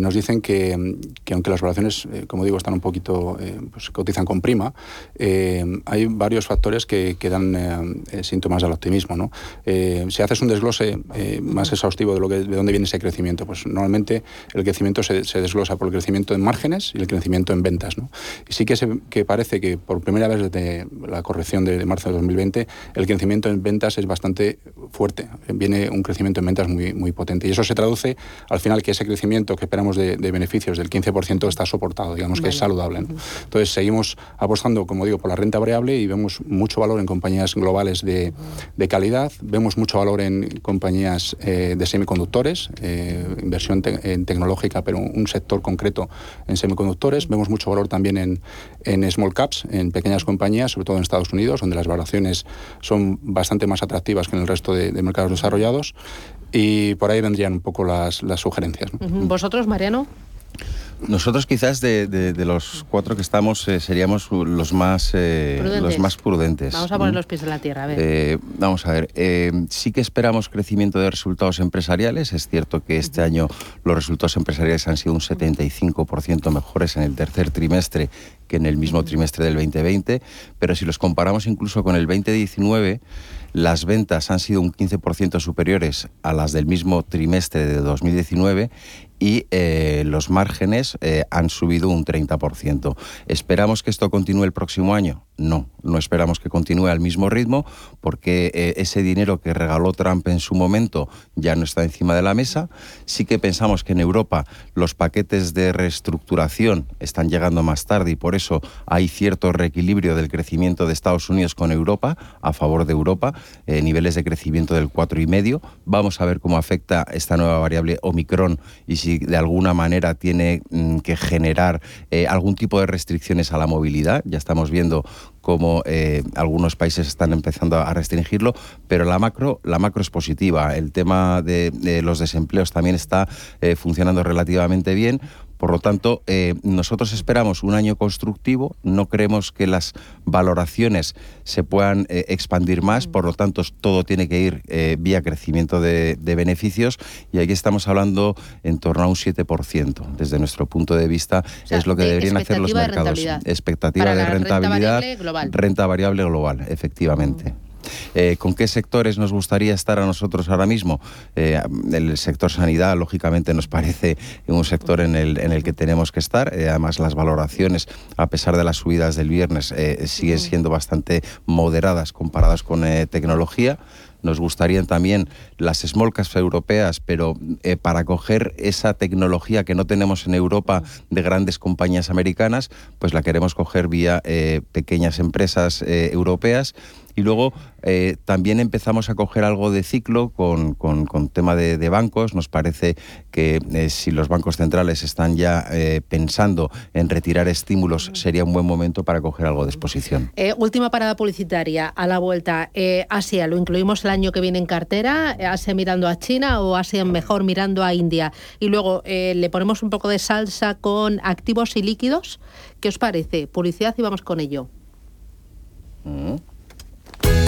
nos dicen que, que, aunque las valoraciones, como digo, están un poquito, pues cotizan con prima, hay varios factores que, dan síntomas del optimismo. ¿no? si haces un desglose más exhaustivo de, dónde viene ese crecimiento, pues normalmente el crecimiento se desglosa por el crecimiento en márgenes y el crecimiento en ventas. ¿no? Y sí que, se, que parece que por primera vez desde la corrección de, marzo de 2020 el crecimiento en ventas es bastante fuerte. Viene un crecimiento en ventas muy, muy potente. Y eso se traduce al final que ese crecimiento que esperamos de, beneficios del 15% está soportado, digamos que es saludable. Entonces seguimos apostando, como digo, por la renta variable y vemos mucho valor en compañías globales de, de calidad, vemos mucho valor en compañías eh, de semiconductores, eh, inversión en tecnológica, pero un sector concreto en semiconductores. Vemos mucho valor también en, en small caps, en pequeñas compañías, sobre todo en Estados Unidos, donde las valoraciones son bastante más atractivas que en el resto de, mercados desarrollados. Y por ahí vendrían un poco las, las sugerencias. ¿Vosotros, Mariano? Nosotros quizás de, los cuatro que estamos eh, seríamos los más, eh, los más prudentes. Vamos a poner los pies en la tierra, a ver. Eh, vamos a ver, sí que esperamos crecimiento de resultados empresariales. Es cierto que este año los resultados empresariales han sido un 75% mejores en el tercer trimestre que en el mismo trimestre del 2020, pero si los comparamos incluso con el 2019, las ventas han sido un 15% superiores a las del mismo trimestre de 2019 y eh, los márgenes eh, han subido un 30%. ¿Esperamos que esto continúe el próximo año? No, no esperamos que continúe al mismo ritmo porque eh, ese dinero que regaló Trump en su momento ya no está encima de la mesa. Sí que pensamos que en Europa los paquetes de reestructuración están llegando más tarde y por eso hay cierto reequilibrio del crecimiento de Estados Unidos con Europa a favor de Europa, niveles de crecimiento del 4,5. Vamos a ver cómo afecta esta nueva variable Omicron y si de alguna manera tiene mm, que generar eh, algún tipo de restricciones a la movilidad. Ya estamos viendo cómo eh, algunos países están empezando a restringirlo, pero la macro, la macro es positiva. El tema de, los desempleos también está eh, funcionando relativamente bien. Por lo tanto, eh, nosotros esperamos un año constructivo, no creemos que las valoraciones se puedan eh, expandir más, por lo tanto, todo tiene que ir eh, vía crecimiento de, beneficios y aquí estamos hablando en torno a un 7%. Desde nuestro punto de vista, es lo que deberían hacer los mercados. expectativa de rentabilidad, renta variable global, efectivamente. Eh, ¿Con qué sectores nos gustaría estar a nosotros ahora mismo? Eh, el sector sanidad, lógicamente, nos parece un sector en el, en el que tenemos que estar. Eh, además, las valoraciones, a pesar de las subidas del viernes, siguen siendo bastante moderadas comparadas con tecnología. Nos gustarían también las small caps europeas, pero para coger esa tecnología que no tenemos en Europa de grandes compañías americanas, pues la queremos coger vía pequeñas empresas europeas y luego eh, también empezamos a coger algo de ciclo con, con, tema de, bancos. Nos parece que eh, si los bancos centrales están ya eh, pensando en retirar estímulos, sería un buen momento para coger algo de exposición. última parada publicitaria a la vuelta. Asia, ¿lo incluimos el año que viene en cartera? ¿Asia mirando a China o Asia mejor mirando a India? Y luego le ponemos un poco de salsa con activos y líquidos. ¿Qué os parece? Publicidad y vamos con ello. Mm.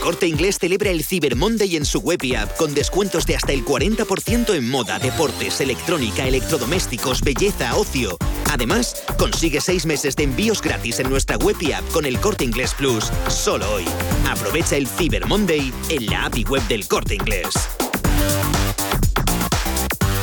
Corte Inglés celebra el Cyber Monday en su web y app con descuentos de hasta el 40% en moda, deportes, electrónica, electrodomésticos, belleza, ocio. Además, consigue seis meses de envíos gratis en nuestra web y app con el Corte Inglés Plus solo hoy. Aprovecha el Cyber Monday en la app y web del Corte Inglés.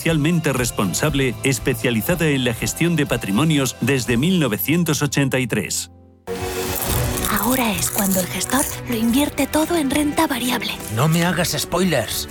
socialmente responsable especializada en la gestión de patrimonios desde 1983. Ahora es cuando el gestor lo invierte todo en renta variable. No me hagas spoilers.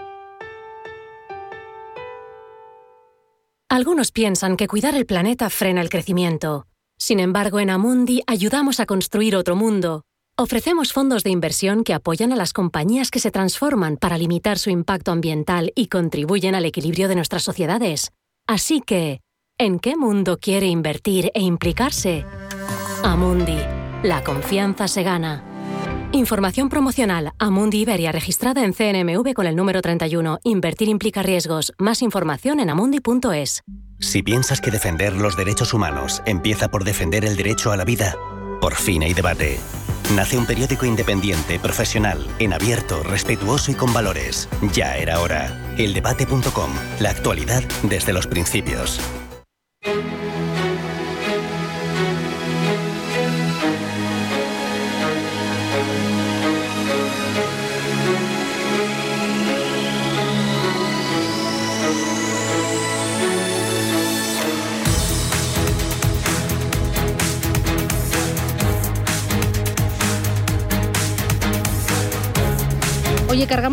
Algunos piensan que cuidar el planeta frena el crecimiento. Sin embargo, en Amundi ayudamos a construir otro mundo. Ofrecemos fondos de inversión que apoyan a las compañías que se transforman para limitar su impacto ambiental y contribuyen al equilibrio de nuestras sociedades. Así que, ¿en qué mundo quiere invertir e implicarse? Amundi. La confianza se gana. Información promocional. Amundi Iberia registrada en CNMV con el número 31. Invertir implica riesgos. Más información en amundi.es. Si piensas que defender los derechos humanos empieza por defender el derecho a la vida, por fin hay debate. Nace un periódico independiente, profesional, en abierto, respetuoso y con valores. Ya era hora. Eldebate.com. La actualidad desde los principios.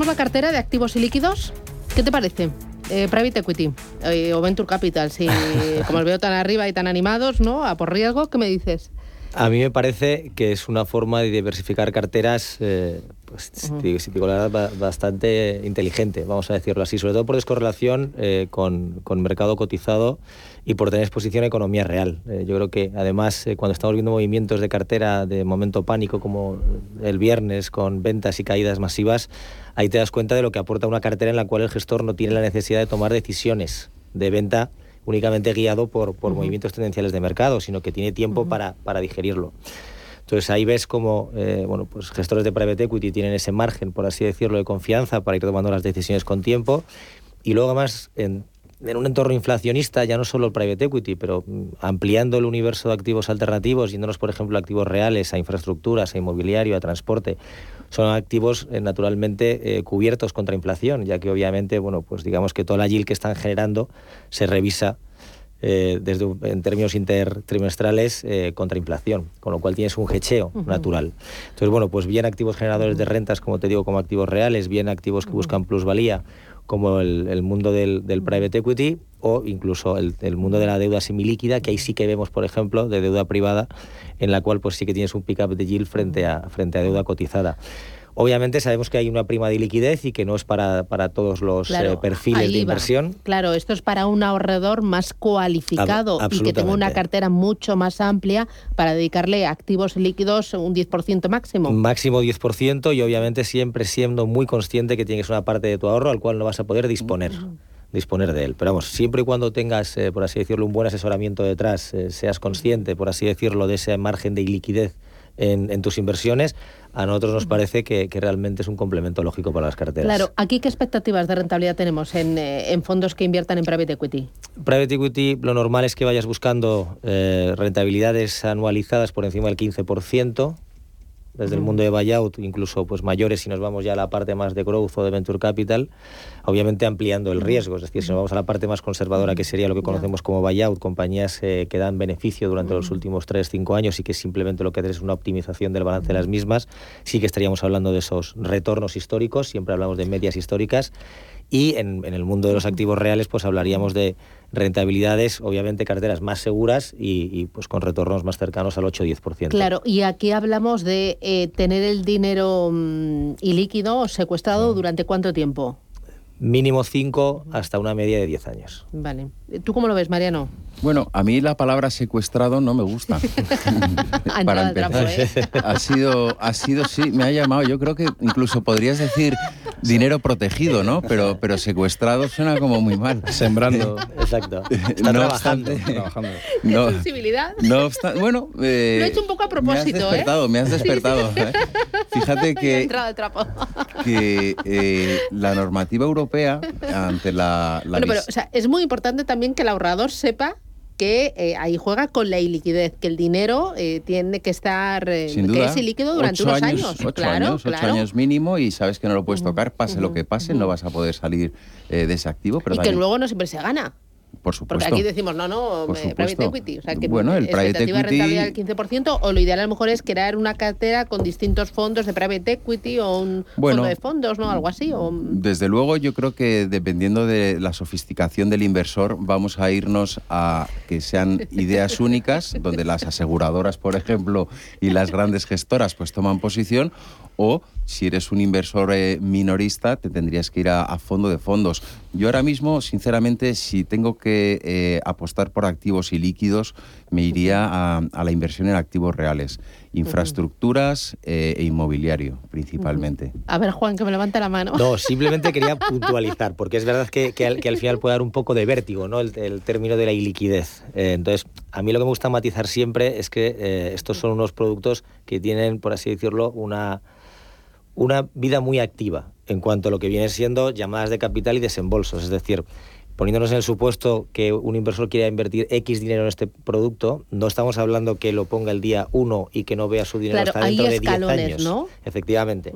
Oye, ¿cargamos la cartera de activos y líquidos? ¿Qué te parece? Eh, private Equity eh, o Venture Capital, si [LAUGHS] como os veo tan arriba y tan animados, ¿no? A por riesgo, ¿qué me dices? A mí me parece que es una forma de diversificar carteras, eh, pues, si digo la verdad, bastante inteligente, vamos a decirlo así, sobre todo por descorrelación eh, con, con, mercado cotizado y por tener exposición a economía real. Eh, yo creo que además cuando estamos viendo movimientos de cartera de momento pánico como el viernes con ventas y caídas masivas, ahí te das cuenta de lo que aporta una cartera en la cual el gestor no tiene la necesidad de tomar decisiones de venta únicamente guiado por, por movimientos tendenciales de mercado, sino que tiene tiempo para, para, digerirlo. Entonces ahí ves como eh, bueno, pues gestores de private equity tienen ese margen, por así decirlo, de confianza para ir tomando las decisiones con tiempo. Y luego además en, un entorno inflacionista, ya no solo el private equity, pero mm, ampliando el universo de activos alternativos, yéndonos, por ejemplo, a activos reales, a infraestructuras, a inmobiliario, a transporte, son activos eh, naturalmente eh, cubiertos contra inflación, ya que obviamente, bueno, pues digamos que toda la yield que están generando se revisa eh, desde en términos intertrimestrales contra inflación, con lo cual tienes un hecheo natural. Entonces, bueno, pues bien activos generadores de rentas, como te digo, como activos reales, bien activos que buscan plusvalía, como el, mundo del, private equity o incluso el, el, mundo de la deuda semilíquida, que ahí sí que vemos, por ejemplo, de deuda privada, en la cual pues sí que tienes un pick-up de yield frente a, frente a deuda cotizada. Obviamente sabemos que hay una prima de liquidez y que no es para, para todos los eh, perfiles de inversión. Claro, esto es para un ahorrador más cualificado y que tenga una cartera mucho más amplia para dedicarle activos líquidos un 10% máximo. Máximo 10% y obviamente siempre siendo muy consciente que tienes una parte de tu ahorro al cual no vas a poder disponer. disponer de él. Pero vamos, siempre y cuando tengas, eh, por así decirlo, un buen asesoramiento detrás, eh, seas consciente, por así decirlo, de ese margen de iliquidez en, tus inversiones, a nosotros nos parece que, realmente es un complemento lógico para las carteras. Claro, ¿aquí qué expectativas de rentabilidad tenemos en, eh, fondos que inviertan en private equity? Private equity, lo normal es que vayas buscando eh, rentabilidades anualizadas por encima del 15%. Desde el mundo de buyout, incluso pues mayores si nos vamos ya a la parte más de growth o de venture capital, obviamente ampliando el riesgo, es decir, si nos vamos a la parte más conservadora que sería lo que conocemos como buyout, compañías eh, que dan beneficio durante los últimos 3, 5 años y que simplemente lo que hacen es una optimización del balance de las mismas, sí que estaríamos hablando de esos retornos históricos, siempre hablamos de medias históricas y en, el mundo de los activos reales pues hablaríamos de rentabilidades, obviamente carteras más seguras y, pues con retornos más cercanos al 8-10%. Claro, y aquí hablamos de eh, tener el dinero mm, ilíquido secuestrado durante cuánto tiempo? Mínimo 5 hasta una media de 10 años. Vale. ¿Tú cómo lo ves, Mariano? Bueno, a mí la palabra secuestrado no me gusta. [LAUGHS] Para empezar, ¿eh? ha sido, ha sido, sí, me ha llamado. Yo creo que incluso podrías decir dinero protegido, ¿no? Pero, pero secuestrado suena como muy mal. Sembrando. [LAUGHS] Exacto. Está no trabajando. Obstante, [LAUGHS] no, sensibilidad? No obstante, bueno. Eh, lo he hecho un poco a propósito, me has despertado, ¿eh? Me has despertado. ¿eh? Fíjate que, entrado el trapo. que eh, la normativa europea ante la. la bueno, pero o sea, es muy importante también que el ahorrador sepa que eh, ahí juega con la iliquidez, que el dinero eh, tiene que estar, eh, que es ilíquido durante unos años. Ocho claro, años, ocho años mínimo y sabes que no lo puedes tocar, pase lo que pase, no vas a poder salir de ese activo. Pero y que luego no siempre se gana. Por supuesto. Porque aquí decimos, no, no, private equity. O sea, que bueno, el private equity... del 15%, o lo ideal a lo mejor es crear una cartera con distintos fondos de private equity o un fondo de fondos, ¿no? Algo así. O... Desde luego, yo creo que dependiendo de la sofisticación del inversor, vamos a irnos a que sean ideas [LAUGHS] únicas, donde las aseguradoras, por ejemplo, y las grandes gestoras pues toman posición, o si eres un inversor eh, minorista, te tendrías que ir a, fondo de fondos. Yo ahora mismo, sinceramente, si tengo que eh, apostar por activos y líquidos, me iría a, la inversión en activos reales, infraestructuras eh, e inmobiliario, principalmente. A ver, Juan, que me levanta la mano. No, simplemente quería puntualizar, porque es verdad que, al, final puede dar un poco de vértigo, ¿no? El, término de la iliquidez. entonces, a mí lo que me gusta matizar siempre es que estos son unos productos que tienen, por así decirlo, una una vida muy activa en cuanto a lo que viene siendo llamadas de capital y desembolsos. Es decir, poniéndonos en el supuesto que un inversor quiera invertir X dinero en este producto, no estamos hablando que lo ponga el día 1 y que no vea su dinero hasta dentro de 10 años. ¿no? Efectivamente.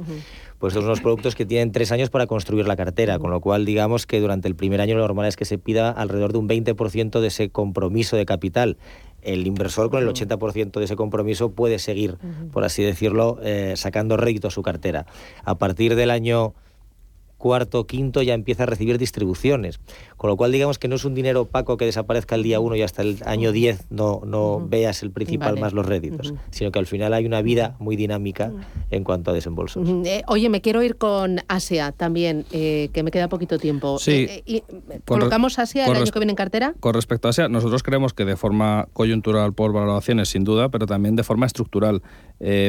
Pues son unos productos que tienen tres años para construir la cartera, con lo cual digamos que durante el primer año lo normal es que se pida alrededor de un 20% de ese compromiso de capital el inversor con el 80% de ese compromiso puede seguir, por así decirlo, eh, sacando rédito a su cartera. A partir del año cuarto, quinto ya empieza a recibir distribuciones. Con lo cual, digamos que no es un dinero opaco que desaparezca el día 1 y hasta el año 10 no, no veas el principal más los réditos, sino que al final hay una vida muy dinámica en cuanto a desembolsos. Eh, oye, me quiero ir con Asia también, eh, que me queda poquito tiempo. Sí. Eh, ¿Colocamos Asia el año que viene en cartera? Con respecto a Asia, nosotros creemos que de forma coyuntural por valoraciones, sin duda, pero también de forma estructural,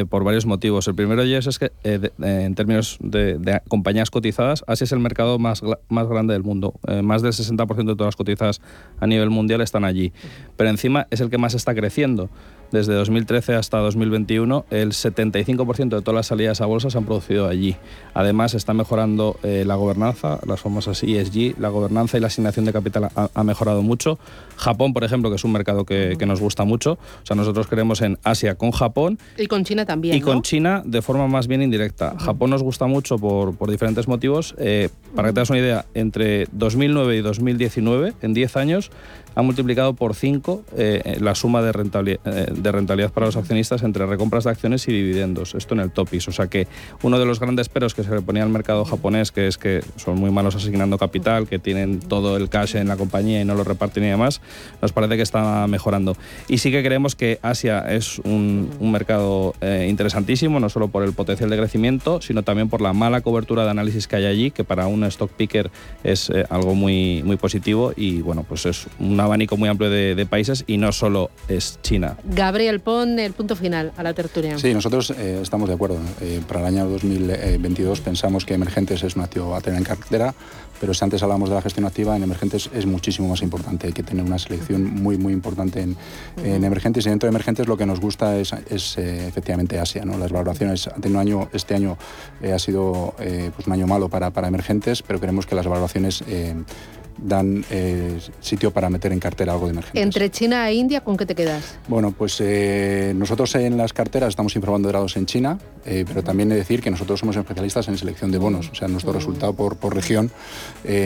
por varios motivos. El primero de ellos es que, en términos de, de, compañías cotizadas, Asia es el mercado más, más grande del mundo. más del 60% de todas las cotizadas a nivel mundial están allí. Pero encima es el que más está creciendo desde 2013 hasta 2021, el 75% de todas las salidas a bolsa se han producido allí. Además, está mejorando eh, la gobernanza, las famosas ESG, la gobernanza y la asignación de capital ha, mejorado mucho. Japón, por ejemplo, que es un mercado que, nos gusta mucho. O sea, nosotros creemos en Asia con Japón. Y con China también. Y con China de forma más bien indirecta. Japón nos gusta mucho por, por diferentes motivos. Eh, para que te hagas una idea, entre 2009 y 2019, en 10 años, ha multiplicado por 5 eh, la suma de rentabilidad, eh, de rentabilidad para los accionistas entre recompras de acciones y dividendos. Esto en el topis. O sea que uno de los grandes peros que se le ponía al mercado japonés, que es que son muy malos asignando capital, que tienen todo el cash en la compañía y no lo reparten y demás, nos parece que está mejorando. Y sí que creemos que Asia es un, mercado eh, interesantísimo, no solo por el potencial de crecimiento, sino también por la mala cobertura de análisis que hay allí, que para un stock picker es algo muy, muy positivo y bueno, pues es una abanico muy amplio de, países y no solo es China. Gabriel, pon el punto final a la tertulia. Sí, nosotros eh, estamos de acuerdo. Eh, para el año 2022 pensamos que emergentes es un activo a tener en cartera, pero si antes hablamos de la gestión activa, en emergentes es muchísimo más importante. Hay que tener una selección muy, muy importante en, emergentes y dentro de emergentes lo que nos gusta es, eh, efectivamente Asia. ¿no? Las valoraciones, un año, este año ha sido pues un año malo para, para emergentes, pero creemos que las valoraciones dan eh, sitio para meter en cartera algo de emergencia. Entre China e India, ¿con qué te quedas? Bueno, pues eh, nosotros en las carteras estamos informando grados en China, eh, pero también he de decir que nosotros somos especialistas en selección de bonos. O sea, nuestro resultado por, por región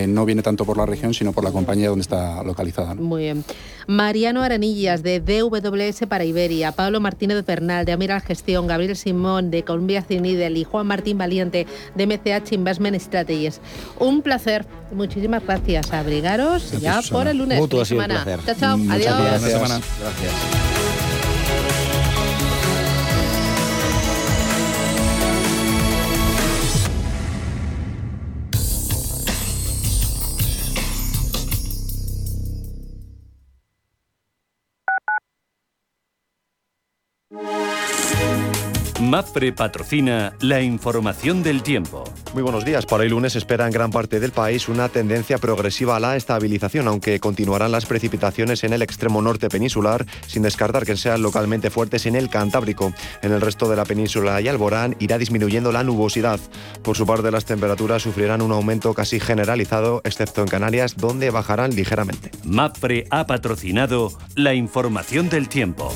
no viene tanto por la región, sino por la compañía donde está localizada. Muy bien. Mariano Aranillas, de DWS para Iberia, Pablo Martínez Bernal, de Amiral Gestión, Gabriel Simón, de Columbia Cinidel y Juan Martín Valiente, de MCH Investment Strategies. Un placer. Muchísimas gracias. Abrigaros ya por el lunes. Mutuo, semana. Chao, chao. Adiós. Gracias. Gracias. MAPFRE patrocina la información del tiempo. Muy buenos días. Para el lunes espera en gran parte del país una tendencia progresiva a la estabilización, aunque continuarán las precipitaciones en el extremo norte peninsular, sin descartar que sean localmente fuertes en el Cantábrico. En el resto de la península y Alborán irá disminuyendo la nubosidad. Por su parte, las temperaturas sufrirán un aumento casi generalizado, excepto en Canarias, donde bajarán ligeramente. MAPFRE ha patrocinado la información del tiempo.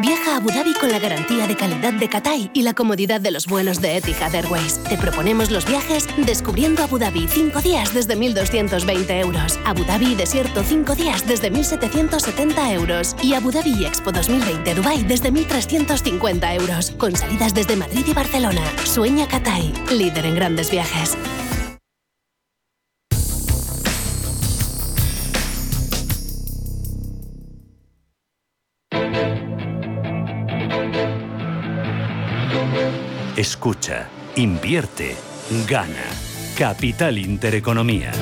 Viaja a Abu Dhabi con la garantía de calidad de Cathay y la comodidad de los vuelos de Etihad Airways. Te proponemos los viajes descubriendo Abu Dhabi 5 días desde 1.220 euros. Abu Dhabi Desierto 5 días desde 1.770 euros. Y Abu Dhabi Expo 2020 Dubai desde 1.350 euros. Con salidas desde Madrid y Barcelona. Sueña Cathay, líder en grandes viajes. Escucha, invierte, gana. Capital Intereconomía.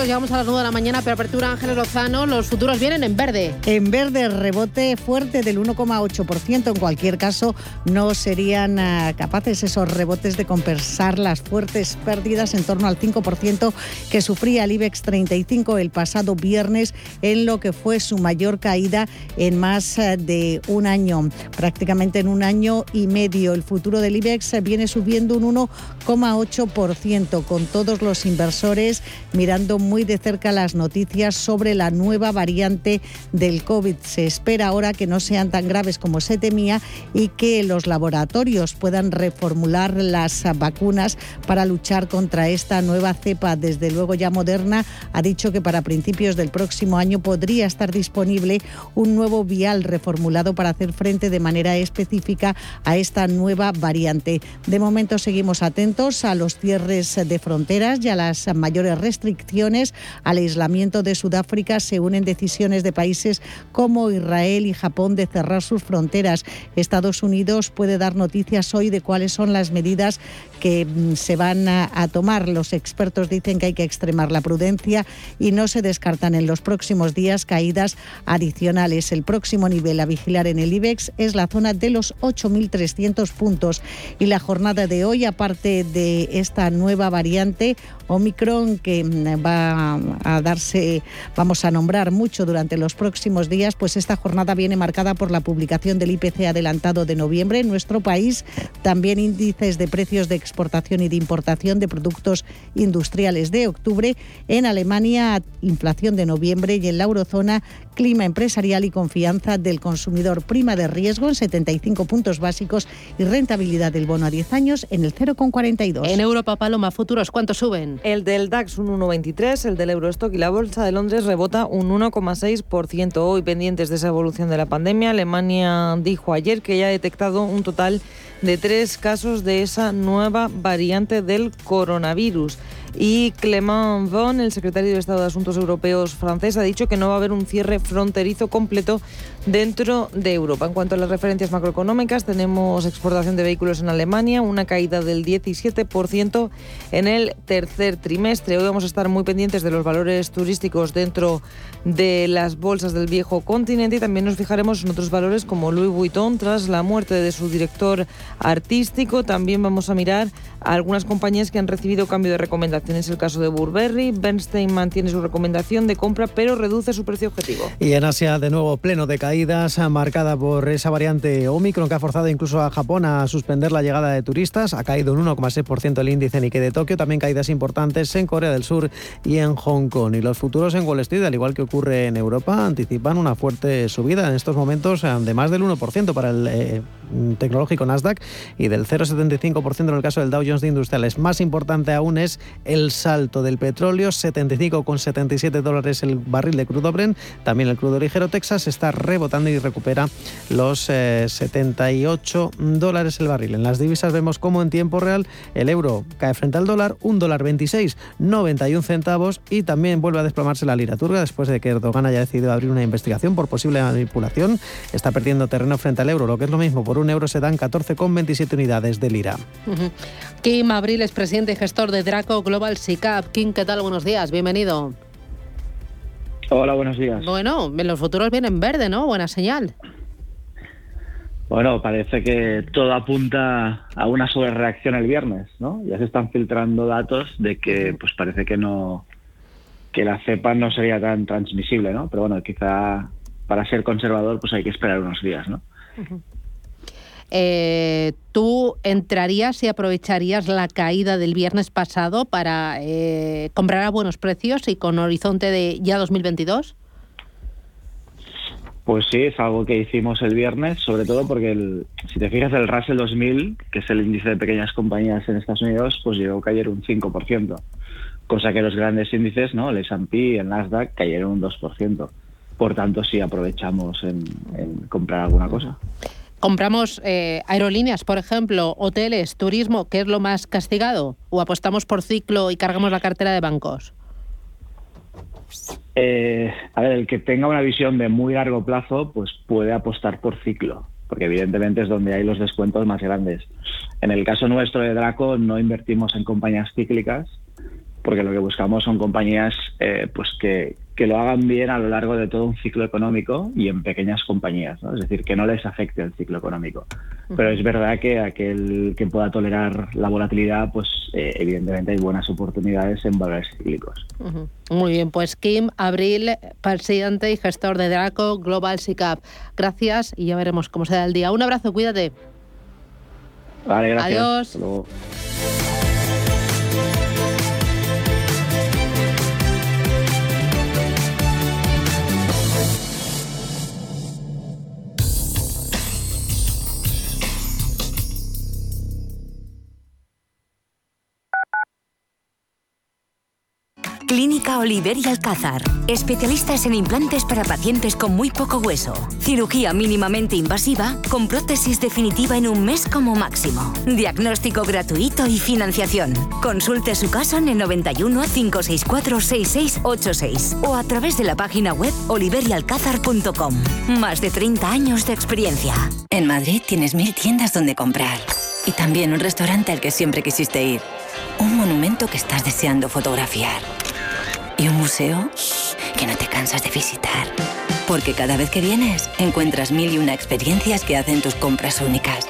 Llegamos a las nueve de la mañana, apertura Ángeles Lozano, los futuros vienen en verde. En verde, rebote fuerte del 1,8%. En cualquier caso, no serían ah, capaces esos rebotes de compensar las fuertes pérdidas en torno al 5% que sufría el IBEX 35 el pasado viernes, en lo que fue su mayor caída en más ah, de un año, prácticamente en un año y medio. El futuro del IBEX viene subiendo un 1,8%, con todos los inversores mirando muy de cerca las noticias sobre la nueva variante del COVID. Se espera ahora que no sean tan graves como se temía y que los laboratorios puedan reformular las vacunas para luchar contra esta nueva cepa. Desde luego ya Moderna ha dicho que para principios del próximo año podría estar disponible un nuevo vial reformulado para hacer frente de manera específica a esta nueva variante. De momento seguimos atentos a los cierres de fronteras y a las mayores restricciones al aislamiento de Sudáfrica se unen decisiones de países como Israel y Japón de cerrar sus fronteras. Estados Unidos puede dar noticias hoy de cuáles son las medidas que mm, se van a, a tomar. Los expertos dicen que hay que extremar la prudencia y no se descartan en los próximos días caídas adicionales. El próximo nivel a vigilar en el IBEX es la zona de los 8.300 puntos. Y la jornada de hoy, aparte de esta nueva variante, Omicron que mm, va a darse, vamos a nombrar mucho durante los próximos días, pues esta jornada viene marcada por la publicación del IPC adelantado de noviembre en nuestro país, también índices de precios de exportación y de importación de productos industriales de octubre, en Alemania inflación de noviembre y en la eurozona clima empresarial y confianza del consumidor prima de riesgo en 75 puntos básicos y rentabilidad del bono a 10 años en el 0,42. En Europa, Paloma, futuros, ¿cuánto suben? El del DAX un 1,23, el del Eurostock y la Bolsa de Londres rebota un 1,6%. Hoy pendientes de esa evolución de la pandemia, Alemania dijo ayer que ya ha detectado un total de tres casos de esa nueva variante del coronavirus. Y Clément Bon, el secretario de Estado de Asuntos Europeos francés, ha dicho que no va a haber un cierre fronterizo completo dentro de Europa. En cuanto a las referencias macroeconómicas, tenemos exportación de vehículos en Alemania, una caída del 17% en el tercer trimestre. Hoy vamos a estar muy pendientes de los valores turísticos dentro de las bolsas del viejo continente y también nos fijaremos en otros valores como Louis Vuitton tras la muerte de su director artístico. También vamos a mirar a algunas compañías que han recibido cambio de recomendación. Es el caso de Burberry. Bernstein mantiene su recomendación de compra pero reduce su precio objetivo. Y en Asia, de nuevo, pleno de caídas, marcada por esa variante Omicron que ha forzado incluso a Japón a suspender la llegada de turistas. Ha caído un 1,6% el índice Nikkei de Tokio. También caídas importantes en Corea del Sur y en Hong Kong. Y los futuros en Wall Street, al igual que ocurre en Europa, anticipan una fuerte subida en estos momentos de más del 1% para el eh, tecnológico Nasdaq y del 0,75% en el caso del Dow Jones de Industriales. Más importante aún es el salto del petróleo, 75,77 dólares el barril de crudo Brent. También el crudo ligero Texas está rebotando y recupera los 78 eh, dólares el barril. En las divisas vemos cómo en tiempo real el euro cae frente al dólar, un dólar 26, 91 centavos y también vuelve a desplomarse la lira turca después de que Erdogan haya decidido abrir una investigación por posible manipulación. Está perdiendo terreno frente al euro, lo que es lo mismo, por un euro se dan 14,27 unidades de lira. Kim Abril es presidente y gestor de Draco Global SICAP. Kim, ¿qué tal? Buenos días, bienvenido. Hola, buenos días. Bueno, los futuros vienen verde, ¿no? Buena señal. Bueno, parece que todo apunta a una sobrereacción el viernes, ¿no? Ya se están filtrando datos de que, pues parece que no, que la cepa no sería tan transmisible, ¿no? Pero bueno, quizá para ser conservador, pues hay que esperar unos días, ¿no? Eh, ¿Tú entrarías y aprovecharías la caída del viernes pasado para eh, comprar a buenos precios y con horizonte de ya 2022? Pues sí, es algo que hicimos el viernes, sobre todo porque el, si te fijas el Russell 2000, que es el índice de pequeñas compañías en Estados Unidos, pues llegó a caer un 5%, cosa que los grandes índices, ¿no? el S&P, el Nasdaq, cayeron un 2%. Por tanto, sí aprovechamos en comprar alguna cosa compramos eh, aerolíneas, por ejemplo, hoteles, turismo, ¿qué es lo más castigado? ¿O apostamos por ciclo y cargamos la cartera de bancos? Eh, a ver, el que tenga una visión de muy largo plazo, pues puede apostar por ciclo, porque evidentemente es donde hay los descuentos más grandes. En el caso nuestro de Draco, no invertimos en compañías cíclicas, porque lo que buscamos son compañías eh, pues que, que lo hagan bien a lo largo de todo un ciclo económico y en pequeñas compañías, ¿no? es decir, que no les afecte el ciclo económico. Pero es verdad que aquel que pueda tolerar la volatilidad, pues eh, evidentemente hay buenas oportunidades en valores cíclicos. Muy bien, pues Kim Abril, presidente y gestor de Draco Global SICAP. Gracias y ya veremos cómo se da el día. Un abrazo, cuídate. Vale, gracias. Adiós. Clínica Oliver y Alcázar. Especialistas en implantes para pacientes con muy poco hueso. Cirugía mínimamente invasiva con prótesis definitiva en un mes como máximo. Diagnóstico gratuito y financiación. Consulte su caso en el 91 564 6686 o a través de la página web oliverialcázar.com. Más de 30 años de experiencia. En Madrid tienes mil tiendas donde comprar. Y también un restaurante al que siempre quisiste ir. Un monumento que estás deseando fotografiar y un museo que no te cansas de visitar. Porque cada vez que vienes encuentras mil y una experiencias que hacen tus compras únicas.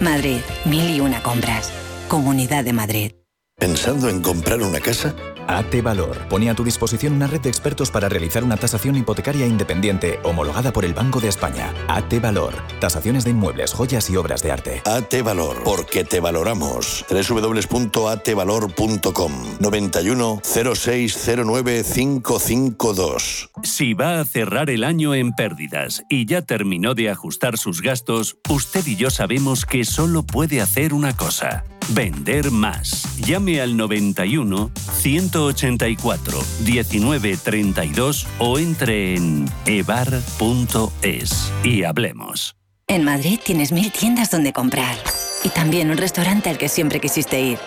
Madrid, mil y una compras. Comunidad de Madrid. ¿Pensando en comprar una casa? AT Valor pone a tu disposición una red de expertos para realizar una tasación hipotecaria independiente homologada por el Banco de España. AT Valor. Tasaciones de inmuebles, joyas y obras de arte. AT Valor, porque te valoramos. www.atvalor.com 91 0609 552. Si va a cerrar el año en pérdidas y ya terminó de ajustar sus gastos, usted y yo sabemos que solo puede hacer una cosa. Vender más. Llame al 91 184 1932 o entre en evar.es y hablemos. En Madrid tienes mil tiendas donde comprar. Y también un restaurante al que siempre quisiste ir.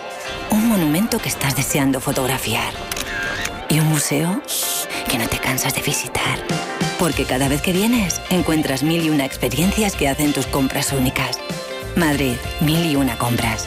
Un monumento que estás deseando fotografiar. Y un museo que no te cansas de visitar. Porque cada vez que vienes encuentras mil y una experiencias que hacen tus compras únicas. Madrid, mil y una compras.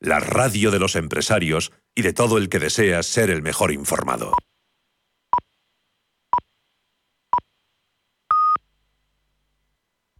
la radio de los empresarios y de todo el que desea ser el mejor informado.